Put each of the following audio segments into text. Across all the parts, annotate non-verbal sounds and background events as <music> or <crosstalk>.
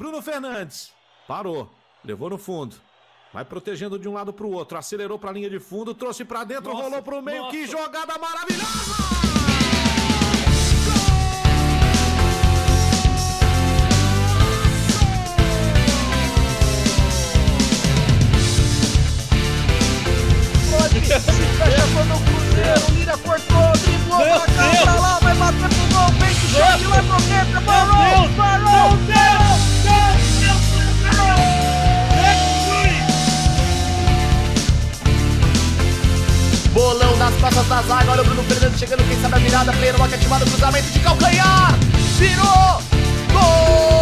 Bruno Fernandes. Parou. Levou no fundo. Vai protegendo de um lado para o outro. Acelerou para a linha de fundo. Trouxe para dentro. Nossa, rolou para o meio. Nossa. Que jogada maravilhosa! fecha todo o Cruzeiro, Lira cortou, driblou pra cá, pra lá, vai bater pro gol, vem que chute, vai pro dentro, parou, parou, Bolão nas costas da zaga, olha o Bruno Fernandes chegando, quem sabe a virada, player, lock ativado, cruzamento de calcanhar, virou, gol!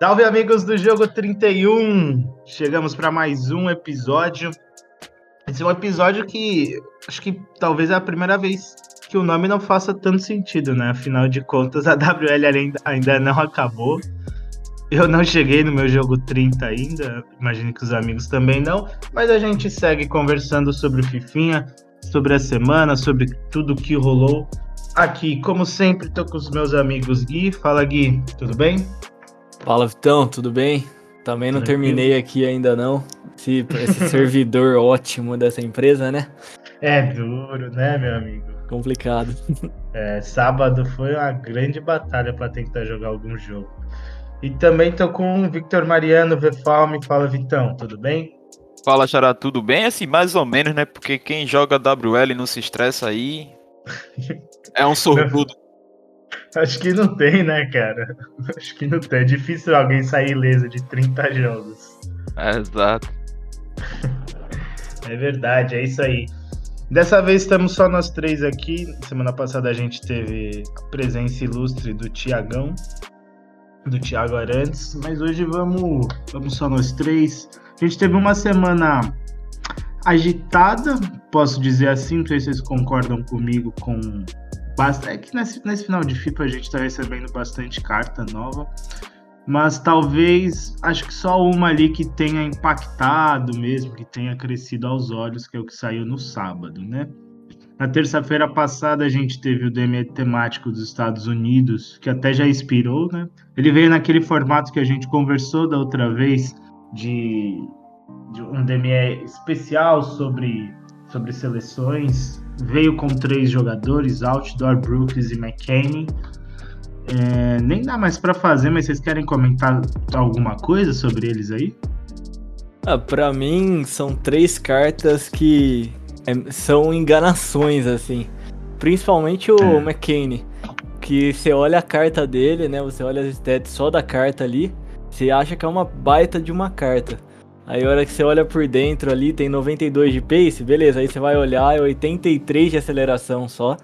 Salve amigos do Jogo 31! Chegamos para mais um episódio. Esse é um episódio que acho que talvez é a primeira vez que o nome não faça tanto sentido, né? Afinal de contas, a <laughs> WL ainda, ainda não acabou. Eu não cheguei no meu jogo 30 ainda, imagino que os amigos também não, mas a gente segue conversando sobre o Fifinha, sobre a semana, sobre tudo que rolou. Aqui, como sempre, tô com os meus amigos Gui. Fala Gui, tudo bem? Fala, Vitão, tudo bem? Também não Tranquilo. terminei aqui ainda não. Esse, esse <laughs> servidor ótimo dessa empresa, né? É duro, né, meu amigo? Complicado. <laughs> É, sábado foi uma grande batalha para tentar jogar algum jogo. E também tô com o Victor Mariano, Vfalme. Fala, Vitão, tudo bem? Fala, Xará, tudo bem? Assim, mais ou menos, né? Porque quem joga WL e não se estressa aí <laughs> é um sortudo. Acho que não tem, né, cara? Acho que não tem. É difícil alguém sair ileso de 30 jogos. É, exato. é verdade, é isso aí. Dessa vez estamos só nós três aqui. Semana passada a gente teve a presença ilustre do Tiagão, do Thiago Arantes, mas hoje vamos, vamos só nós três. A gente teve uma semana agitada, posso dizer assim, não sei se vocês concordam comigo com Basta, é que nesse, nesse final de FIFA a gente está recebendo bastante carta nova, mas talvez acho que só uma ali que tenha impactado mesmo, que tenha crescido aos olhos, que é o que saiu no sábado, né? Na terça-feira passada a gente teve o DME temático dos Estados Unidos, que até já expirou, né? Ele veio naquele formato que a gente conversou da outra vez de, de um DME especial sobre, sobre seleções veio com três jogadores, Outdoor, Brooks e McKinney. É, nem dá mais para fazer, mas vocês querem comentar alguma coisa sobre eles aí? Ah, para mim são três cartas que é, são enganações assim. Principalmente o é. McKinney, que você olha a carta dele, né? Você olha as stats só da carta ali, você acha que é uma baita de uma carta. Aí a hora que você olha por dentro ali, tem 92 de pace, beleza, aí você vai olhar, é 83 de aceleração só.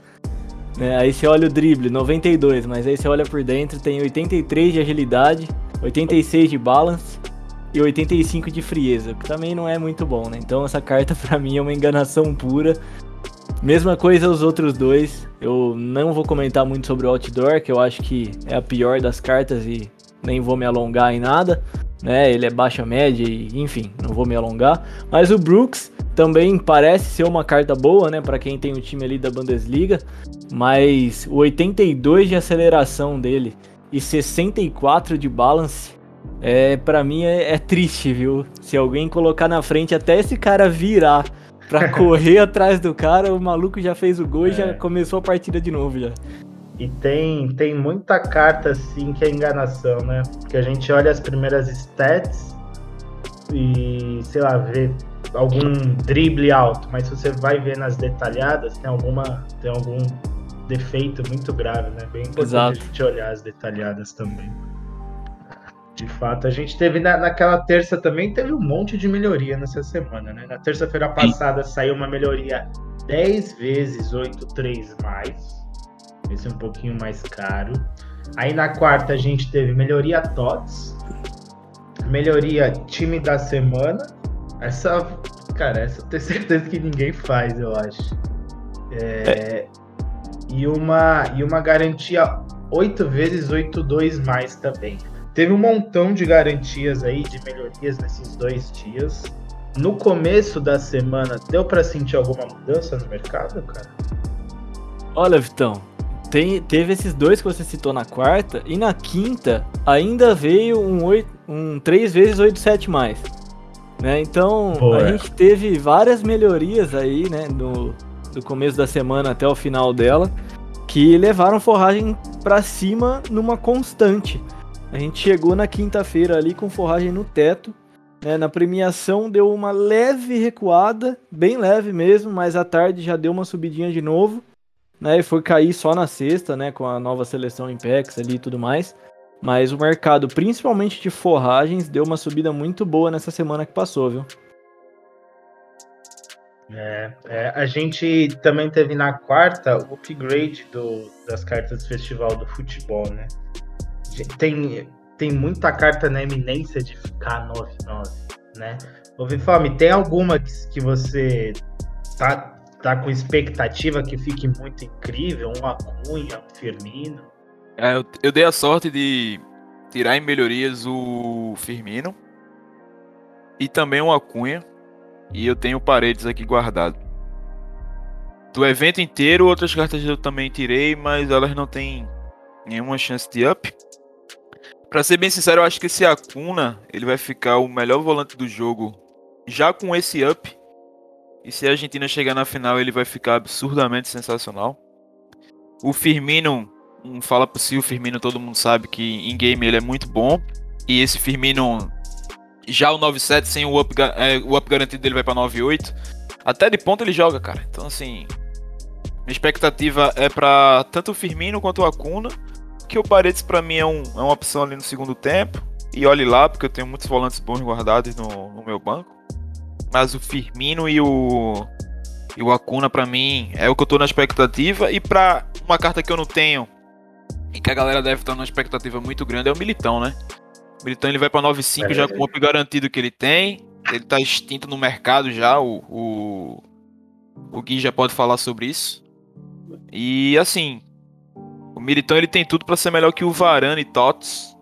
Né? Aí você olha o drible, 92, mas aí você olha por dentro, tem 83 de agilidade, 86 de balance e 85 de frieza, que também não é muito bom, né? Então essa carta <laughs> pra mim é uma enganação pura. Mesma coisa os outros dois. Eu não vou comentar muito sobre o Outdoor, que eu acho que é a pior das cartas e nem vou me alongar em nada né? Ele é baixa média e, enfim, não vou me alongar. Mas o Brooks também parece ser uma carta boa, né, para quem tem o time ali da Bundesliga, mas o 82 de aceleração dele e 64 de balance é para mim é, é, triste, viu? Se alguém colocar na frente até esse cara virar para <laughs> correr atrás do cara, o maluco já fez o gol é. e já é. começou a partida de novo já. E tem, tem muita carta assim que é enganação, né? Porque a gente olha as primeiras stats e, sei lá, vê algum drible alto, mas se você vai ver nas detalhadas, tem alguma tem algum defeito muito grave, né? Bem importante Exato. a gente olhar as detalhadas também. De fato, a gente teve na, naquela terça também, teve um monte de melhoria nessa semana, né? Na terça-feira passada saiu uma melhoria 10 vezes 8.3 mais esse é um pouquinho mais caro. Aí na quarta a gente teve melhoria TOTS, melhoria time da semana. Essa, cara, essa eu tenho <laughs> certeza que ninguém faz, eu acho. É, é. E, uma, e uma garantia 8 vezes 8 2 mais também. teve um montão de garantias aí, de melhorias nesses dois dias. No começo da semana, deu para sentir alguma mudança no mercado, cara? Olha, Vitão, tem, teve esses dois que você citou na quarta, e na quinta ainda veio um, 8, um 3 vezes 8,7 mais. Né? Então Boa. a gente teve várias melhorias aí, né, do, do começo da semana até o final dela, que levaram forragem para cima numa constante. A gente chegou na quinta-feira ali com forragem no teto. Né? Na premiação deu uma leve recuada, bem leve mesmo, mas à tarde já deu uma subidinha de novo. Né? E foi cair só na sexta, né? Com a nova seleção Impex ali e tudo mais. Mas o mercado, principalmente de forragens, deu uma subida muito boa nessa semana que passou, viu? É, é, a gente também teve na quarta o upgrade do, das cartas do Festival do Futebol, né? Tem, tem muita carta na eminência de ficar 9-9, né? Ô Vifame, tem alguma que, que você tá, tá com expectativa que fique muito incrível? Um Acunha, um Firmino? É, eu, eu dei a sorte de tirar em melhorias o Firmino e também o Acunha e eu tenho paredes aqui guardado. Do evento inteiro, outras cartas eu também tirei, mas elas não têm nenhuma chance de up. Pra ser bem sincero, eu acho que esse Acuna ele vai ficar o melhor volante do jogo já com esse up. E se a Argentina chegar na final, ele vai ficar absurdamente sensacional. O Firmino, um fala por si, o Firmino todo mundo sabe que em game ele é muito bom. E esse Firmino já o 9.7 sem o up, é, o up garantido dele vai pra 9.8. Até de ponta ele joga, cara. Então, assim. Minha expectativa é para tanto o Firmino quanto o Acuna. Que o Paredes para mim é, um, é uma opção ali no segundo tempo. E olhe lá, porque eu tenho muitos volantes bons guardados no, no meu banco. Mas o Firmino e o. E o Acuna, para mim, é o que eu tô na expectativa. E para uma carta que eu não tenho, e que a galera deve estar numa expectativa muito grande, é o Militão, né? O Militão ele vai para 9.5 é. já com o up garantido que ele tem. Ele tá extinto no mercado já. O, o, o Gui já pode falar sobre isso. E assim, o Militão ele tem tudo para ser melhor que o Varane e Tots.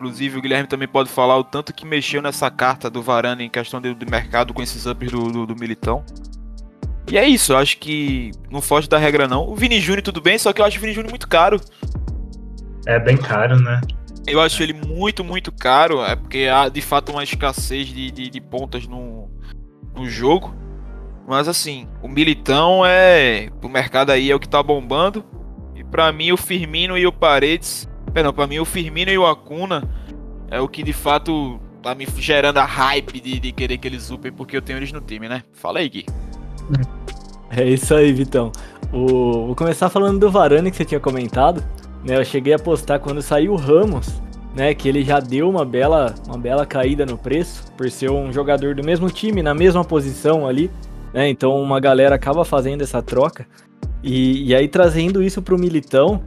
Inclusive o Guilherme também pode falar o tanto que mexeu nessa carta do Varane em questão de, de mercado com esses ups do, do, do, Militão. E é isso, eu acho que não foge da regra não. O Vini Júnior tudo bem, só que eu acho o Vini Júnior muito caro. É bem caro, né? Eu acho ele muito, muito caro. É porque há de fato uma escassez de, de, de pontas no, no jogo. Mas assim, o Militão é. O mercado aí é o que tá bombando. E para mim o Firmino e o Paredes. Perdão, pra mim o Firmino e o Acuna é o que de fato tá me gerando a hype de, de querer que eles upem porque eu tenho eles no time, né? Fala aí, Gui. É isso aí, Vitão. O... Vou começar falando do Varane que você tinha comentado. Né, eu cheguei a postar quando saiu o Ramos, né, que ele já deu uma bela, uma bela caída no preço, por ser um jogador do mesmo time, na mesma posição ali, né, então uma galera acaba fazendo essa troca, e, e aí trazendo isso pro Militão,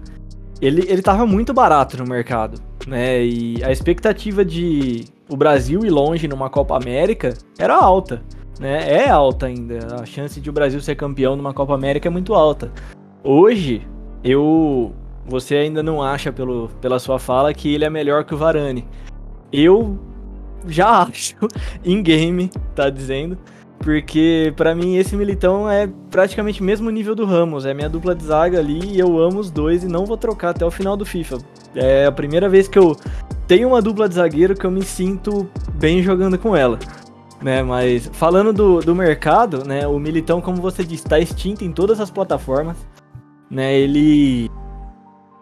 ele, ele tava muito barato no mercado, né, e a expectativa de o Brasil ir longe numa Copa América era alta, né, é alta ainda, a chance de o Brasil ser campeão numa Copa América é muito alta. Hoje, eu você ainda não acha pelo, pela sua fala que ele é melhor que o Varane. Eu já <laughs> acho, em game, tá dizendo, porque para mim esse Militão é praticamente o mesmo nível do Ramos, é minha dupla de zaga ali e eu amo os dois e não vou trocar até o final do FIFA. É a primeira vez que eu tenho uma dupla de zagueiro que eu me sinto bem jogando com ela. Né, mas falando do, do mercado, né, o Militão, como você disse, está extinto em todas as plataformas. Né, ele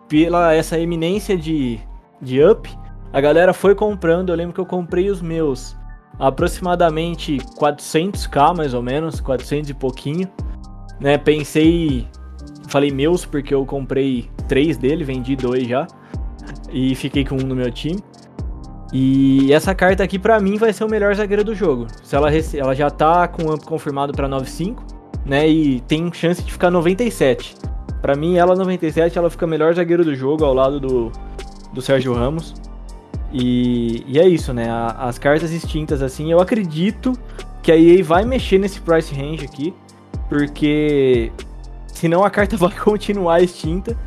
pela essa eminência de, de up, a galera foi comprando. Eu lembro que eu comprei os meus aproximadamente 400k, mais ou menos, 400 e pouquinho. Né, pensei, falei meus porque eu comprei três dele, vendi dois já e fiquei com um no meu time. E essa carta aqui para mim vai ser o melhor zagueiro do jogo. Se ela, ela já tá com up confirmado para 95, né, e tem chance de ficar 97. Para mim, ela 97, ela fica melhor zagueiro do jogo ao lado do, do Sérgio Ramos. E, e é isso, né? A, as cartas extintas, assim, eu acredito que a EA vai mexer nesse price range aqui, porque senão a carta <laughs> vai continuar extinta,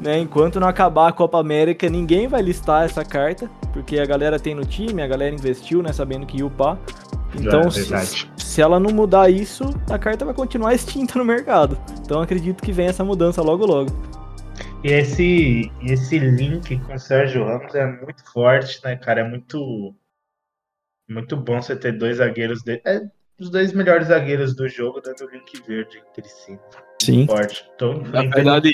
né? Enquanto não acabar a Copa América, ninguém vai listar essa carta, porque a galera tem no time, a galera investiu, né, sabendo que ia upar. Então, É, se, se ela não mudar isso, a carta vai continuar <laughs> extinta no mercado. Então acredito que vem essa mudança logo logo. E esse, esse link com o Sérgio Ramos é muito forte, né, cara? É muito, muito bom você ter dois zagueiros de, é, os dois melhores zagueiros do jogo dando o link verde entre si. Sim. Forte. Tô Na verdade,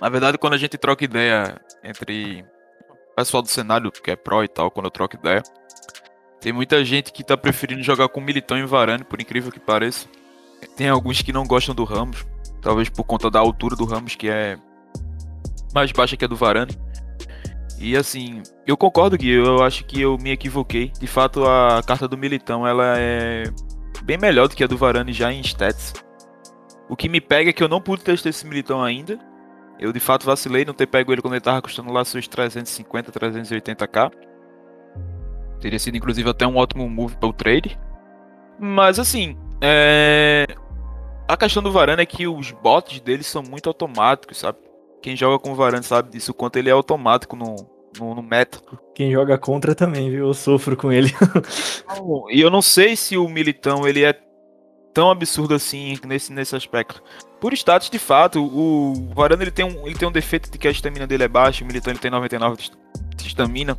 na verdade, quando a gente troca ideia entre o pessoal do cenário, que é pro e tal, quando eu troco ideia, tem muita gente que tá preferindo jogar com Militão e Varane, por incrível que pareça. Tem alguns que não gostam do Ramos, talvez por conta da altura do Ramos, que é mais baixa que a do Varane. E assim, eu concordo que eu acho que eu me equivoquei. De fato, a carta do Militão ela é bem melhor do que a do Varane já em stats. O que me pega é que eu não pude testar esse Militão ainda. Eu de fato vacilei não ter pego ele quando ele tava custando lá seus 350, 380k. Teria sido inclusive até um ótimo move para o trade. Mas assim, é... a questão do Varane é que os bots dele são muito automáticos, sabe? Quem joga com o Varane sabe disso, o quanto ele é automático no, no, no meta. Quem joga contra também, viu? Eu sofro com ele. <laughs> E eu não sei se o Militão ele é tão absurdo assim nesse, nesse aspecto. Por status, de fato, o Varane ele tem, um, ele tem um defeito de que a estamina dele é baixa, o Militão ele tem 99 de estamina.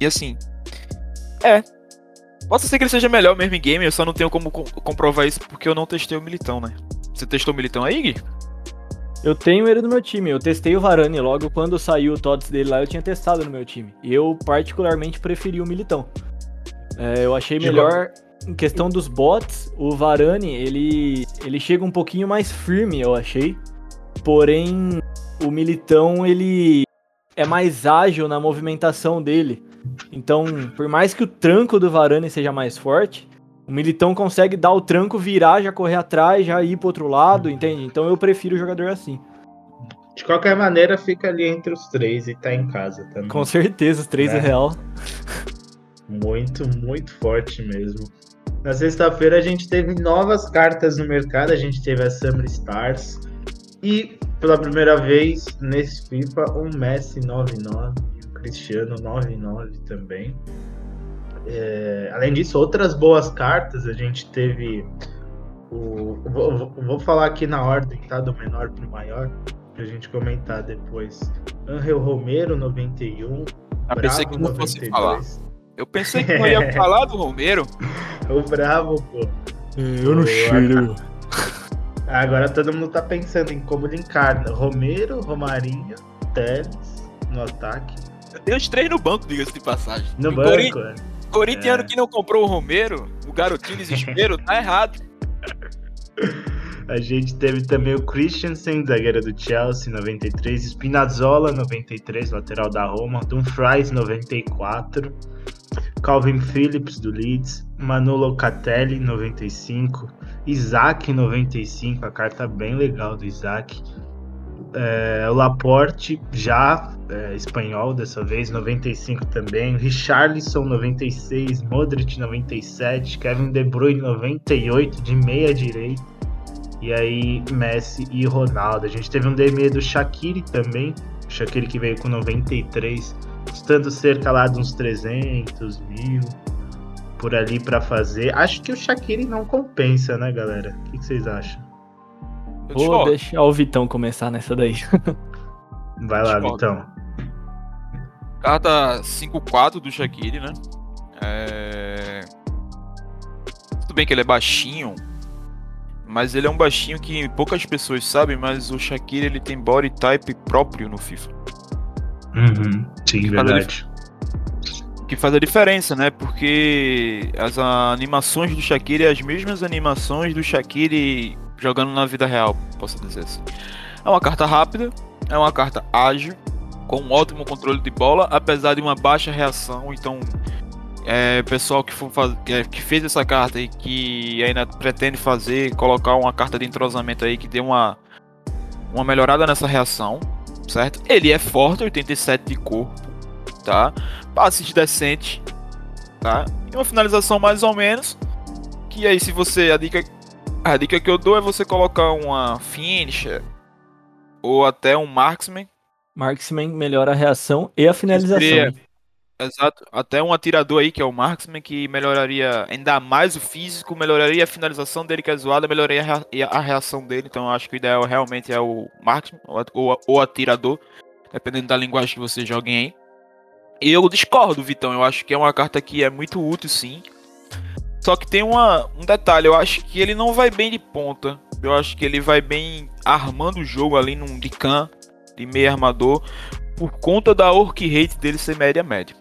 E assim, é. Posso ser que ele seja melhor mesmo em game, eu só não tenho como co- comprovar isso porque eu não testei o Militão, né? Você testou o Militão aí, Gui? Eu tenho ele no meu time. Eu testei o Varane logo quando saiu o TOTS dele lá, eu tinha testado no meu time. E eu particularmente preferi o Militão. É, eu achei melhor em questão dos bots, o Varane, ele ele chega um pouquinho mais firme, eu achei. Porém, o Militão, ele é mais ágil na movimentação dele. Então, por mais que o tranco do Varane seja mais forte, o Militão consegue dar o tranco, virar, já correr atrás, já ir pro outro lado, entende? Então eu prefiro o jogador assim. De qualquer maneira, fica ali entre os três e tá em casa também. Com certeza, os três é, É. real. Muito, muito forte mesmo. Na sexta-feira a gente teve novas cartas no mercado, a gente teve a Summer Stars e pela primeira vez nesse FIFA um Messi 99 e um Cristiano 99 também. É, além disso, outras boas cartas, a gente teve o. Vou, vou- falar aqui na ordem, tá? Do menor pro maior, pra gente comentar depois. Angel Romero 91. Eu pensei que não fosse 92. falar. Eu pensei que não ia <laughs> falar do Romero. O Bravo, pô. Eu não cheiro. Agora todo mundo tá pensando em como linkar né? Romero, Romarinho, Teles no ataque. Tem os três no banco, diga-se de passagem. No O banco, Corin- né? Corintiano É. que não comprou o Romero, o garotinho desespero, tá <laughs> errado. A gente teve também o Christensen, zagueiro do Chelsea, 93. Spinazzola, 93, lateral da Roma. Dumfries, 94. Calvin Phillips, do Leeds. Manu Locatelli, 95. Isaac, 95. A carta bem legal do Isaac. É, o Laporte, já é, espanhol dessa vez, 95 também. Richarlison, 96. Modric, 97. Kevin De Bruyne, 98, de meia direita. E aí, Messi e Ronaldo. A gente teve um DM do Shaqiri também. O Shaqiri que veio com 93, custando cerca lá de uns 300 mil por ali pra fazer. Acho que o Shaqiri não compensa, né, galera? O que, que vocês acham? Eu Vou discordo. deixar o Vitão começar nessa daí. <laughs> Vai lá, Discordo. Vitão. Carta 5-4 do Shaqiri, né? É... Tudo bem que ele é baixinho, mas ele é um baixinho que poucas pessoas sabem, mas o Shaqiri ele tem body type próprio no FIFA. Uhum. Sim, Fala verdade. O que faz a diferença, né? Porque as animações do Shaqiri é as mesmas animações do Shaqiri jogando na vida real, posso dizer assim. É uma carta rápida, é uma carta ágil, com um ótimo controle de bola, apesar de uma baixa reação. Então, é, pessoal que, for faz... que é- fez essa carta e que ainda pretende fazer, colocar uma carta de entrosamento aí que dê uma, uma melhorada nessa reação, certo? Ele é forte, 87 de corpo, tá? Passes decente, tá? E uma finalização mais ou menos. Que aí, se você. A dica, a dica que eu dou é você colocar uma finisher ou até um marksman Marksman melhora a reação e a finalização. seria- Exato. Até um atirador aí, que é o Marksman, que melhoraria ainda mais o físico, melhoraria a finalização dele, que é zoada, melhoraria a rea- a reação dele. Então eu acho que o ideal realmente é o Marksman, ou ou atirador, dependendo da linguagem que você joguem aí. E eu discordo, Vitão. Eu acho que é uma carta que é muito útil, sim. Só que tem uma, um detalhe, eu acho que ele não vai bem de ponta. Eu acho que ele vai bem armando o jogo ali num de can, de meio armador, por conta da orc rate dele ser média média.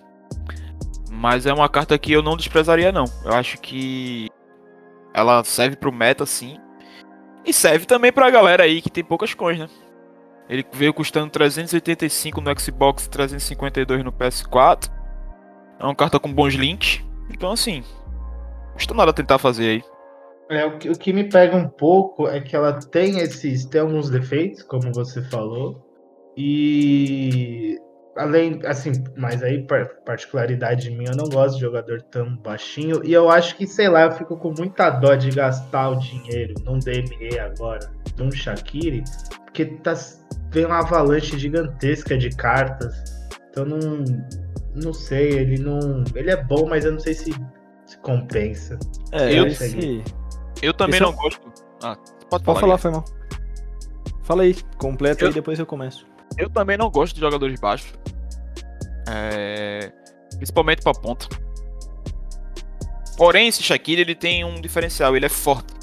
Mas é uma carta que eu não desprezaria não. Eu acho que ela serve pro meta sim. E serve também pra galera aí que tem poucas coins, né? Ele veio custando 385 no Xbox e 352 no PS4. É uma carta com bons links. Então assim, custa nada tentar fazer aí. É, o, que, o que me pega um pouco é que ela tem esses. tem alguns defeitos, como você falou. E além, assim, mas aí, par- particularidade minha, eu não gosto de jogador tão baixinho. E eu acho que, sei lá, eu fico com muita dó de gastar o dinheiro num DME agora, num Shakiri, porque tá, vem uma avalanche gigantesca de cartas. Então não. Não sei, ele não. Ele é bom, mas eu não sei se, se compensa. É, Eu- esse... Eu também Esse é não um- gosto. Ah, pode Pode falar. falar, Gui. foi mal. Fala aí, completa Eu- aí, depois eu começo. Eu também não gosto de jogadores baixos. É, Principalmente pra ponta. Porém, esse Shaqiri ele tem um diferencial, ele é forte.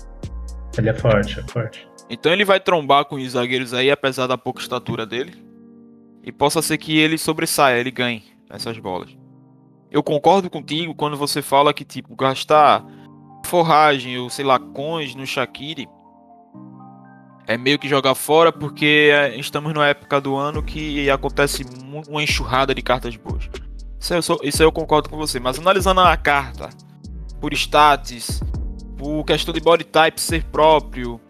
Ele é forte, é forte. Então ele vai trombar com os zagueiros aí, apesar da pouca estatura dele. E possa ser que ele sobressaia, ele ganhe essas bolas. Eu concordo contigo quando você fala que, tipo, gastar forragem ou, sei lá, coins no Shaqiri é meio que jogar fora, porque é, estamos numa época do ano que acontece uma enxurrada de cartas boas. Isso, eu sou- isso eu concordo com você, mas analisando a carta por status, por questão de body type ser próprio,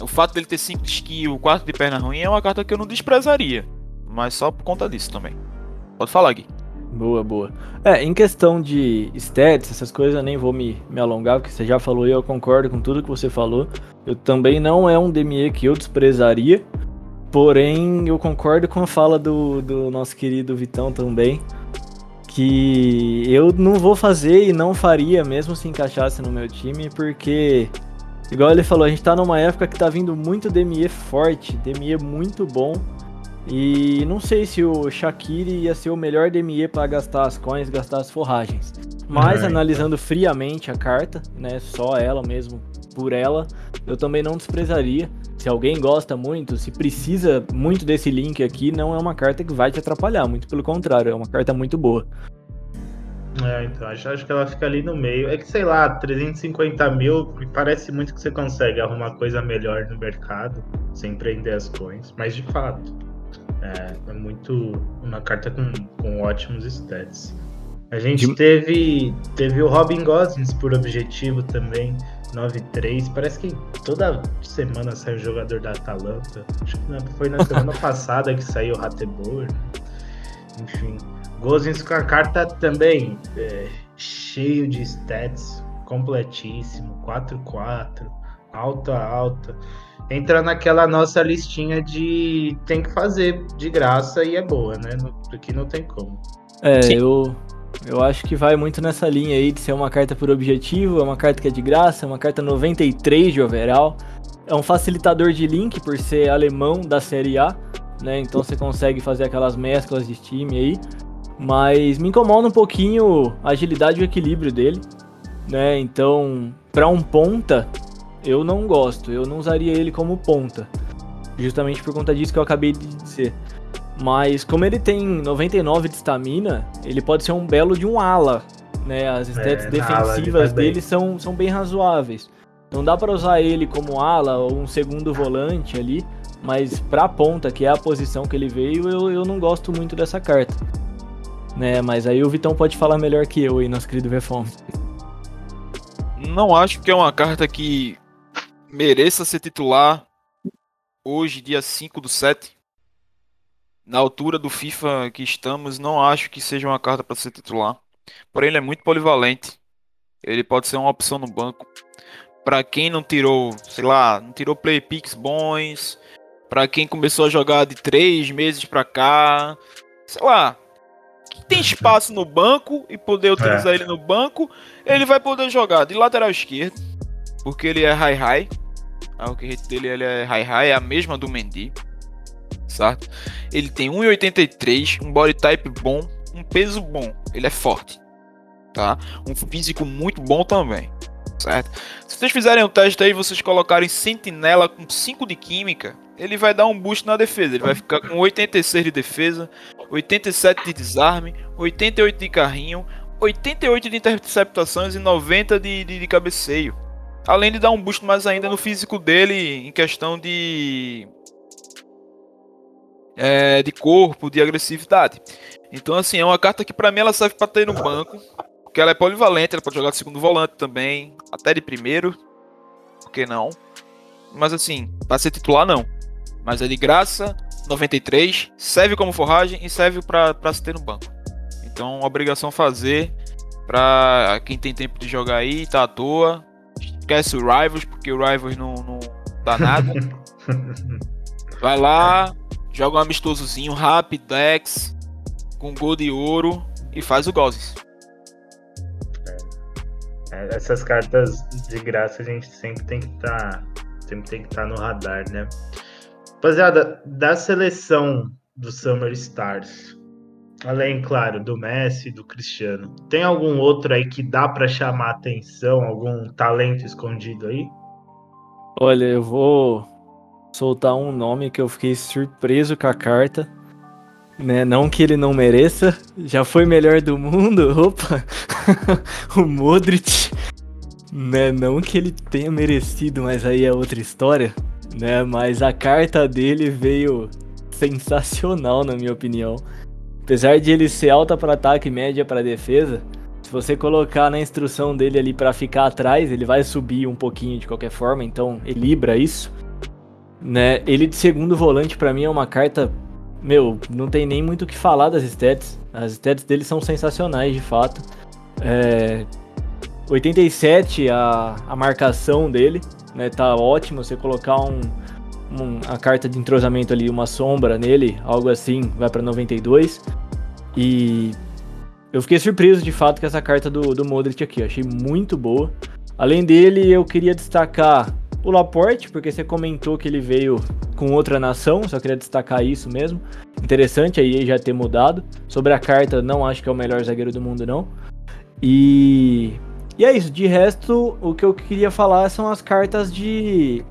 o fato dele ter 5 de skill, 4 de perna ruim é uma carta que eu não desprezaria. Mas só por conta disso também. Pode falar, Gui. Boa, boa. É, em questão de stats, essas coisas, eu nem vou me, me alongar, porque você já falou e eu concordo com tudo que você falou. Eu também não é um DME que eu desprezaria, porém eu concordo com a fala do, do nosso querido Vitão também, que eu não vou fazer e não faria mesmo se encaixasse no meu time, porque, igual ele falou, a gente tá numa época que tá vindo muito DME forte, DME muito bom, e não sei se o Shakiri ia ser o melhor DME para gastar as coins, gastar as forragens. Mas É, analisando friamente a carta, né, só ela mesmo, por ela, eu também não desprezaria. Se alguém gosta muito, se precisa muito desse link aqui, não é uma carta que vai te atrapalhar, muito pelo contrário, é uma carta muito boa. É, então, acho, acho que ela fica ali no meio. É que, sei lá, 350 mil, parece muito que você consegue arrumar coisa melhor no mercado, sem prender as coins. Mas, de fato, é, é muito uma carta com, com ótimos stats. A gente De- teve, teve o Robin Gosens por objetivo também, 9-3. Parece que toda semana sai um jogador da Atalanta. Acho que foi na semana <laughs> passada que saiu o Rateboer. Enfim. Gozens com a carta também é, cheio de stats, completíssimo, 4-4, alta, alta. Entra naquela nossa listinha de tem que fazer de graça e é boa, né? Aqui não tem como. É, Sim. eu, eu acho que vai muito nessa linha aí de ser uma carta por objetivo, é uma carta que é de graça, é uma carta 93 de overall. É um facilitador de link por ser alemão da Série A, né? Então você consegue fazer aquelas mesclas de time aí. Mas me incomoda um pouquinho a agilidade e o equilíbrio dele, né? Então, pra um ponta, eu não gosto. Eu não usaria ele como ponta. Justamente por conta disso que eu acabei de dizer. Mas como ele tem 99 de estamina, ele pode ser um belo de um ala, né? As stats É, ala ele defensivas bem. dele são, são bem razoáveis. Não dá pra usar ele como ala ou um segundo volante ali, mas pra ponta, que é a posição que ele veio, eu, eu não gosto muito dessa carta. Né, mas aí o Vitão pode falar melhor que eu aí, nosso querido Vefome. Não acho que é uma carta que mereça ser titular hoje, dia 5 do 7. Na altura do FIFA que estamos, não acho que seja uma carta para ser titular. Porém, ele é muito polivalente. Ele pode ser uma opção no banco. Para quem não tirou, sei lá, não tirou play picks bons. Para quem começou a jogar de três meses pra cá. Sei lá. que tem espaço no banco e poder utilizar É. ele no banco, ele vai poder jogar de lateral esquerdo, porque ele é high-high. A rate dele ele é high-high, é a mesma do Mendy. Certo? Ele tem 1,83, um body type bom, um peso bom. Ele é forte. Tá? Um físico muito bom também. Certo? Se vocês fizerem um teste aí, vocês colocarem sentinela com 5 de química, ele vai dar um boost na defesa. Ele vai ficar com 86 de defesa, 87 de desarme, 88 de carrinho, 88 de interceptações e 90 de, de, de cabeceio. Além de dar um boost mais ainda no físico dele em questão de. é, de corpo, de agressividade. Então, assim, é uma carta que pra mim ela serve pra ter no banco. Porque ela é polivalente, ela pode jogar de segundo volante também, até de primeiro. Por que não? Mas assim, pra ser titular não. Mas é de graça, 93, serve como forragem e serve pra se ter no banco. Então, obrigação fazer pra quem tem tempo de jogar aí, tá à toa. Esquece o Rivals, porque o Rivals não, não dá nada. Vai lá, joga um amistosozinho rápido, Dex, com gol de ouro e faz o Gozes. É, Essas cartas de graça a gente sempre tem que estar. sempre tem que estar no radar, né? Rapaziada, da seleção do Summer Stars, além, claro, do Messi do Cristiano, tem algum outro aí que dá pra chamar atenção? Algum talento escondido aí? Olha, eu vou soltar um nome que eu fiquei surpreso com a carta. Né? Não que ele não mereça, já foi melhor do mundo, <laughs> opa, <laughs> o Modric, né? Não que ele tenha merecido, mas aí é outra história, né? Mas a carta dele veio sensacional, na minha opinião. Apesar de ele ser alta para ataque e média para defesa, se você colocar na instrução dele ali para ficar atrás, ele vai subir um pouquinho de qualquer forma, então equilibra isso. Né? Ele de segundo volante para mim é uma carta, meu, não tem nem muito o que falar das stats. As stats dele são sensacionais de fato. É... 87 a, a marcação dele, né? Tá ótimo. Você colocar um, um, a carta de entrosamento ali, uma sombra nele, algo assim, vai para 92. E eu fiquei surpreso de fato com essa carta do, do Modric aqui, achei muito boa. Além dele, eu queria destacar o Laporte, porque você comentou que ele veio com outra nação, só queria destacar isso mesmo. Interessante aí já ter mudado. Sobre a carta, não acho que é o melhor zagueiro do mundo, não. E, e é isso, de resto, o que eu queria falar são as cartas de.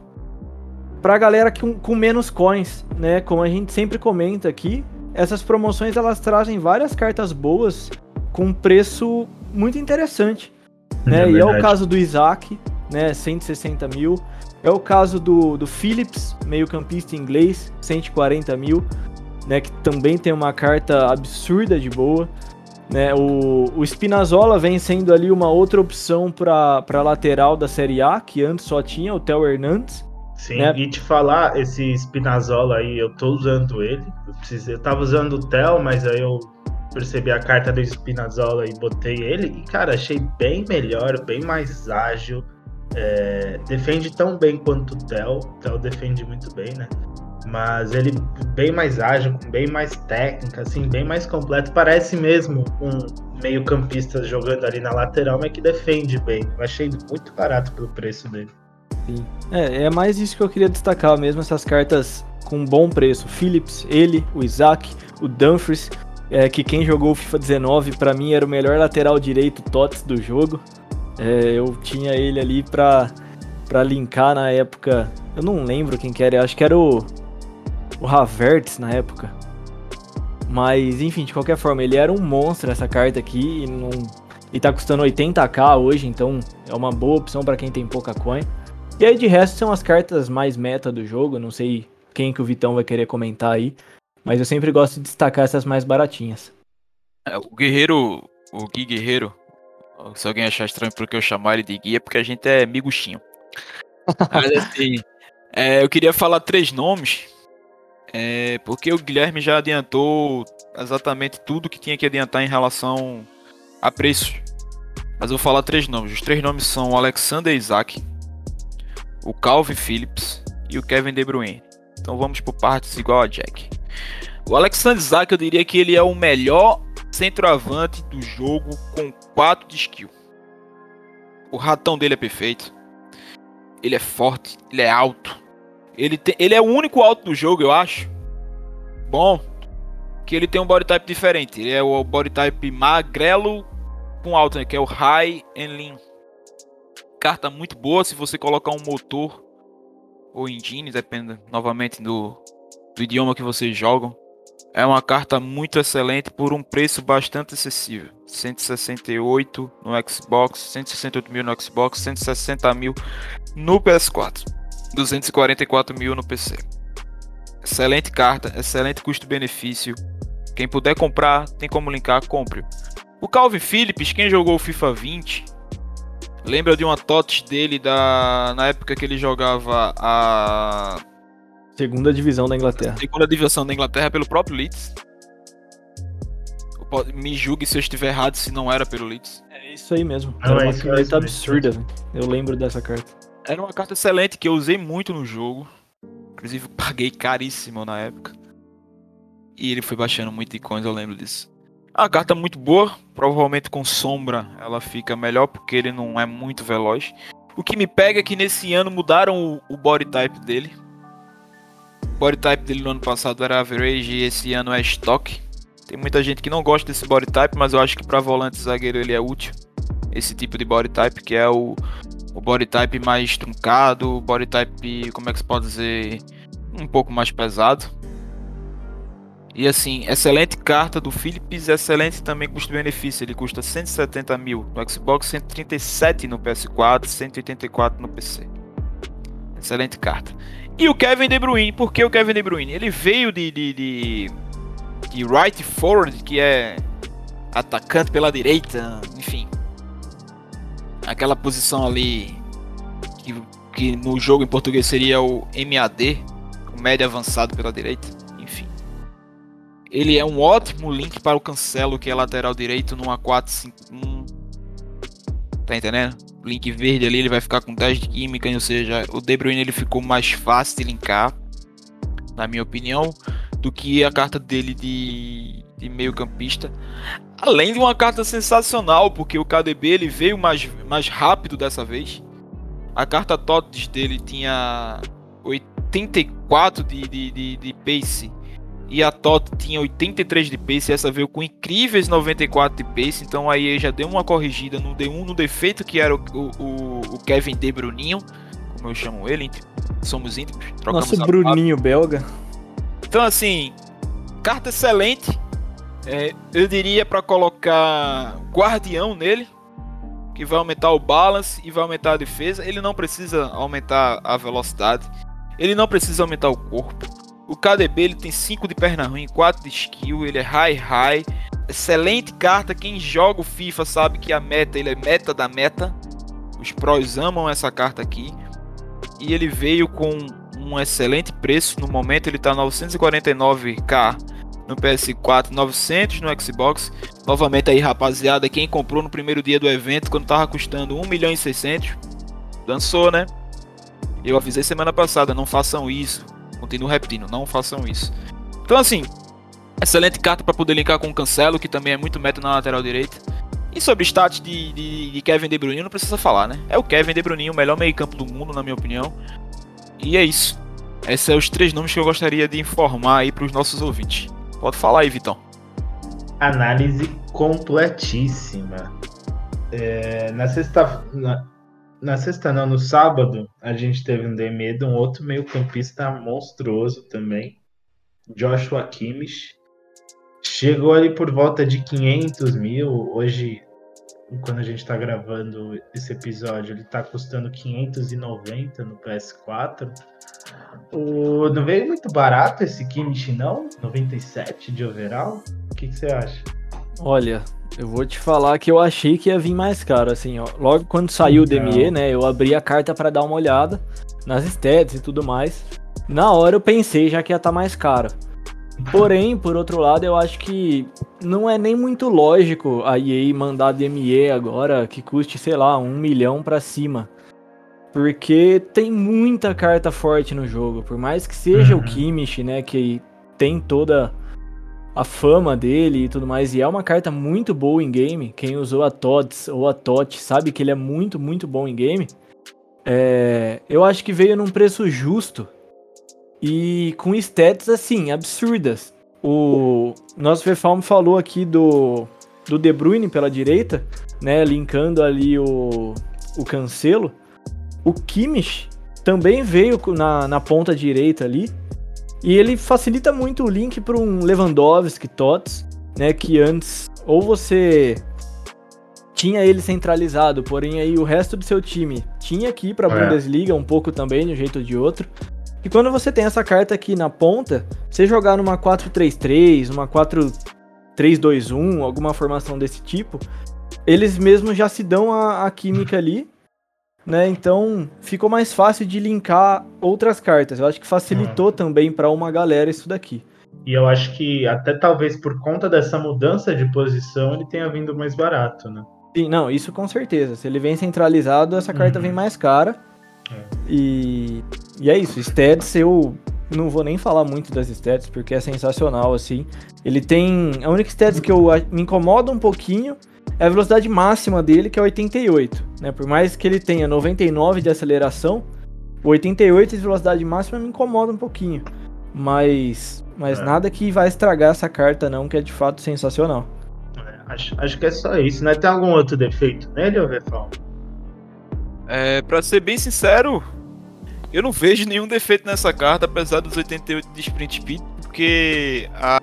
Pra galera com, com menos coins, né? Como a gente sempre comenta aqui, essas promoções elas trazem várias cartas boas com preço muito interessante. Né? É e é o caso do Isaac, né? 160 mil. É o caso do, do Phillips, meio-campista inglês, 140 mil, né? Que também tem uma carta absurda de boa. Né? O, o Spinazzola vem sendo ali uma outra opção para lateral da Série A, que antes só tinha o Theo Hernandes. Sim, Né? e te falar, esse Spinazzola aí, eu tô usando ele. Eu, precisei, eu tava usando o Theo, mas aí eu percebi a carta do Spinazzola e botei ele. E, cara, achei bem melhor, bem mais ágil. É, defende tão bem quanto o Theo. O Theo defende muito bem, né? Mas ele bem mais ágil, com bem mais técnica, assim, bem mais completo. Parece mesmo um meio-campista jogando ali na lateral, mas que defende bem. Eu achei muito barato pelo preço dele. É, é mais isso que eu queria destacar mesmo, essas cartas com bom preço. Phillips, ele, o Isaac, o Dumfries, é, que quem jogou o FIFA 19 pra mim era o melhor lateral direito TOTS do jogo. É, eu tinha ele ali pra, pra linkar na época. Eu não lembro quem que era, acho que era o, o Havertz na época. Mas enfim, de qualquer forma, ele era um monstro essa carta aqui e, não, e tá custando 80k hoje, então é uma boa opção pra quem tem pouca coin. E aí de resto são as cartas mais meta do jogo, não sei quem que o Vitão vai querer comentar aí, mas eu sempre gosto de destacar essas mais baratinhas. É, o Guerreiro, o Gui Guerreiro, se alguém achar estranho porque eu chamar ele de Gui, é porque a gente é miguxinho. <laughs> Mas assim, é, eu queria falar três nomes, é, porque o Guilherme já adiantou exatamente tudo que tinha que adiantar em relação a preços. Mas eu vou falar três nomes. Os três nomes são Alexander Isaac, o Calvin Phillips e o Kevin De Bruyne. Então vamos por partes igual a Jack. O Alexander Isaac eu diria que ele é o melhor centroavante do jogo com 4 de skill. O ratão dele é perfeito. Ele é forte, ele é alto. Ele, tem, ele é o único alto do jogo, eu acho. Bom, que ele tem um body type diferente. Ele é o body type magrelo com alto, né, que é o high and lean. Carta muito boa se você colocar um motor ou engine, depende novamente do, do idioma que vocês jogam. É uma carta muito excelente por um preço bastante acessível. 168 no Xbox, 168 mil no Xbox, 160 mil no PS4, 244 mil no PC. Excelente carta, excelente custo-benefício. Quem puder comprar, tem como linkar, compre. O Calvin Phillips, quem jogou o FIFA 20, lembra de uma TOTS dele da na época que ele jogava a Segunda divisão da Inglaterra. Segunda divisão da Inglaterra pelo próprio Leeds. Me julgue se eu estiver errado, se não era pelo Leeds. É isso aí mesmo. Não, era é uma caneta absurda. Eu lembro dessa carta. Era uma carta excelente que eu usei muito no jogo. Inclusive, paguei caríssimo na época. E ele foi baixando muito de coins, eu lembro disso. A carta muito boa, provavelmente com sombra ela fica melhor porque ele não é muito veloz. O que me pega é que nesse ano mudaram o, o body type dele body type dele no ano passado era average e esse ano é stock. Tem muita gente que não gosta desse body type, mas eu acho que para volante zagueiro ele é útil. Esse tipo de body type, que é o, o body type mais truncado, o body type, como é que se pode dizer, um pouco mais pesado. E assim, excelente carta do Philips, excelente também custo-benefício. Ele custa 170 mil no Xbox, 137 no PS4, 184 no PC. Excelente carta. E o Kevin De Bruyne, por que o Kevin De Bruyne? Ele veio de, de, de, de right forward, que é atacante pela direita, enfim. Aquela posição ali que, que no jogo em português seria o MAD, o médio avançado pela direita. Ele é um ótimo link para o Cancelo, que é lateral direito numa 4-5-1. Tá entendendo? link verde ali, ele vai ficar com 10 de química, ou seja, o De Bruyne ele ficou mais fácil de linkar, na minha opinião, do que a carta dele de, de meio campista. Além de uma carta sensacional, porque o KDB ele veio mais, mais rápido dessa vez. A carta TOTS dele tinha 84 de, de, de, de pace e a TOT tinha 83 de pace, essa veio com incríveis 94 de pace, então aí já deu uma corrigida no D1, no defeito que era o, o, o Kevin De Bruninho, como eu chamo ele, somos íntimos. Nosso Bruninho belga. Então assim, carta excelente, é, eu diria para colocar Guardião nele, que vai aumentar o balance e vai aumentar a defesa, ele não precisa aumentar a velocidade, ele não precisa aumentar o corpo, o KDB ele tem 5 de perna ruim, 4 de skill, ele é high high. Excelente carta, quem joga o FIFA sabe que a meta, ele é meta da meta. Os pros amam essa carta aqui. E ele veio com um excelente preço, no momento ele está 949k no PS4, 900 no Xbox. Novamente aí, rapaziada, quem comprou no primeiro dia do evento, quando tava custando 1 milhão e 600, dançou, né? Eu avisei semana passada, não façam isso. Continuo repetindo, não façam isso. Então, assim, excelente carta para poder linkar com o Cancelo, que também é muito meta na lateral direita. E sobre status de, de, de, Kevin De Bruyne, não precisa falar, né? É o Kevin De Bruyne, o melhor meio-campo do mundo, na minha opinião. E é isso. Esses são os três nomes que eu gostaria de informar aí para os nossos ouvintes. Pode falar aí, Vitão. Análise completíssima. É, na sexta, na, na sexta não, no sábado, a gente teve um Demedo, um outro meio campista monstruoso também, Joshua Kimmich. Chegou ali por volta de 500 mil, hoje, quando a gente está gravando esse episódio, ele está custando 590 no PS4. O, não veio muito barato esse Kimmich não? 97 de overall? O que, que você acha? Olha, eu vou te falar que eu achei que ia vir mais caro, assim, ó. Logo quando saiu o DME, né, eu abri a carta para dar uma olhada nas stats e tudo mais. Na hora eu pensei já que ia estar tá mais caro. Porém, por outro lado, eu acho que não é nem muito lógico a EA mandar DME agora que custe, sei lá, um milhão para cima. Porque tem muita carta forte no jogo. Por mais que seja uhum. o Kimmich, né, que tem toda a fama dele e tudo mais, e é uma carta muito boa em game. Quem usou a Tots ou a Tot sabe que ele é muito, muito bom em game. É, eu acho que veio num preço justo e com stats assim, absurdas. O nosso Verfalm falou aqui do, do De Bruyne pela direita, né? Linkando ali o, o Cancelo. O Kimmich também veio na, na ponta direita ali. E ele facilita muito o link para um Lewandowski, Tots, né? Que antes ou você tinha ele centralizado, porém aí o resto do seu time tinha que ir para a é. Bundesliga um pouco também, de um jeito ou de outro. E quando você tem essa carta aqui na ponta, você jogar numa 4-3-3, uma 4-3-2-1, alguma formação desse tipo, eles mesmos já se dão a, a química ali né? Então ficou mais fácil de linkar outras cartas. Eu acho que facilitou uhum. também para uma galera isso daqui. E eu acho que até talvez por conta dessa mudança de posição ele tenha vindo mais barato, né? Sim, não, isso com certeza. Se ele vem centralizado, essa carta uhum. vem mais cara. É. E, e é isso. Stats eu não vou nem falar muito das stats porque é sensacional assim. Ele tem a única stats que eu me incomoda um pouquinho é a velocidade máxima dele, que é 88. Né? Por mais que ele tenha 99 de aceleração, o 88 de velocidade máxima me incomoda um pouquinho. Mas, mas é. nada que vai estragar essa carta, não, que é de fato sensacional. É, acho, acho que é só isso, né? Tem algum outro defeito nele, ô Refal? É, pra ser bem sincero, eu não vejo nenhum defeito nessa carta, apesar dos 88 de sprint speed, porque a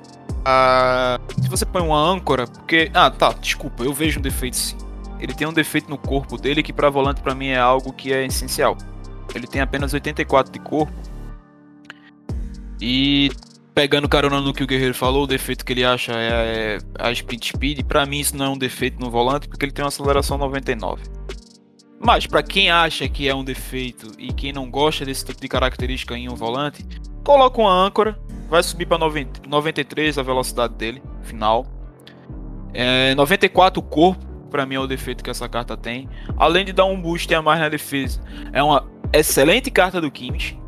Se você põe uma âncora, porque. Ah, tá, desculpa, eu vejo um defeito sim. Ele tem um defeito no corpo dele que para volante para mim é algo que é essencial. Ele tem apenas 84 de corpo. E pegando carona no que o Guerreiro falou, o defeito que ele acha é, é a sprint speed. Para mim isso não é um defeito no volante porque ele tem uma aceleração 99. Mas para quem acha que é um defeito e quem não gosta desse tipo de característica em um volante, coloca uma âncora vai subir para 93 a velocidade dele, final. É, 94 o corpo, para mim é o defeito que essa carta tem. Além de dar um boost a mais na defesa. É uma excelente carta do Kimmich.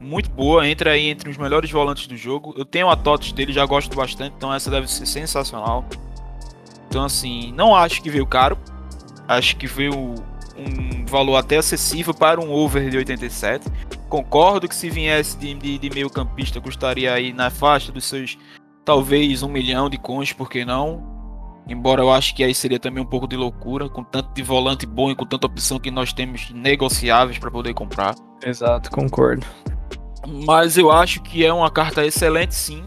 Muito boa, entra aí entre os melhores volantes do jogo. Eu tenho a TOTS dele, já gosto bastante, então essa deve ser sensacional. Então assim, não acho que veio caro. Acho que veio um valor até acessível para um over de 87. Concordo que se viesse de, de, de meio campista custaria aí na faixa dos seus talvez um milhão de cons, por que não? Embora eu acho que aí seria também um pouco de loucura, com tanto de volante bom e com tanta opção que nós temos negociáveis para poder comprar. Exato, concordo. Mas eu acho que é uma carta excelente sim.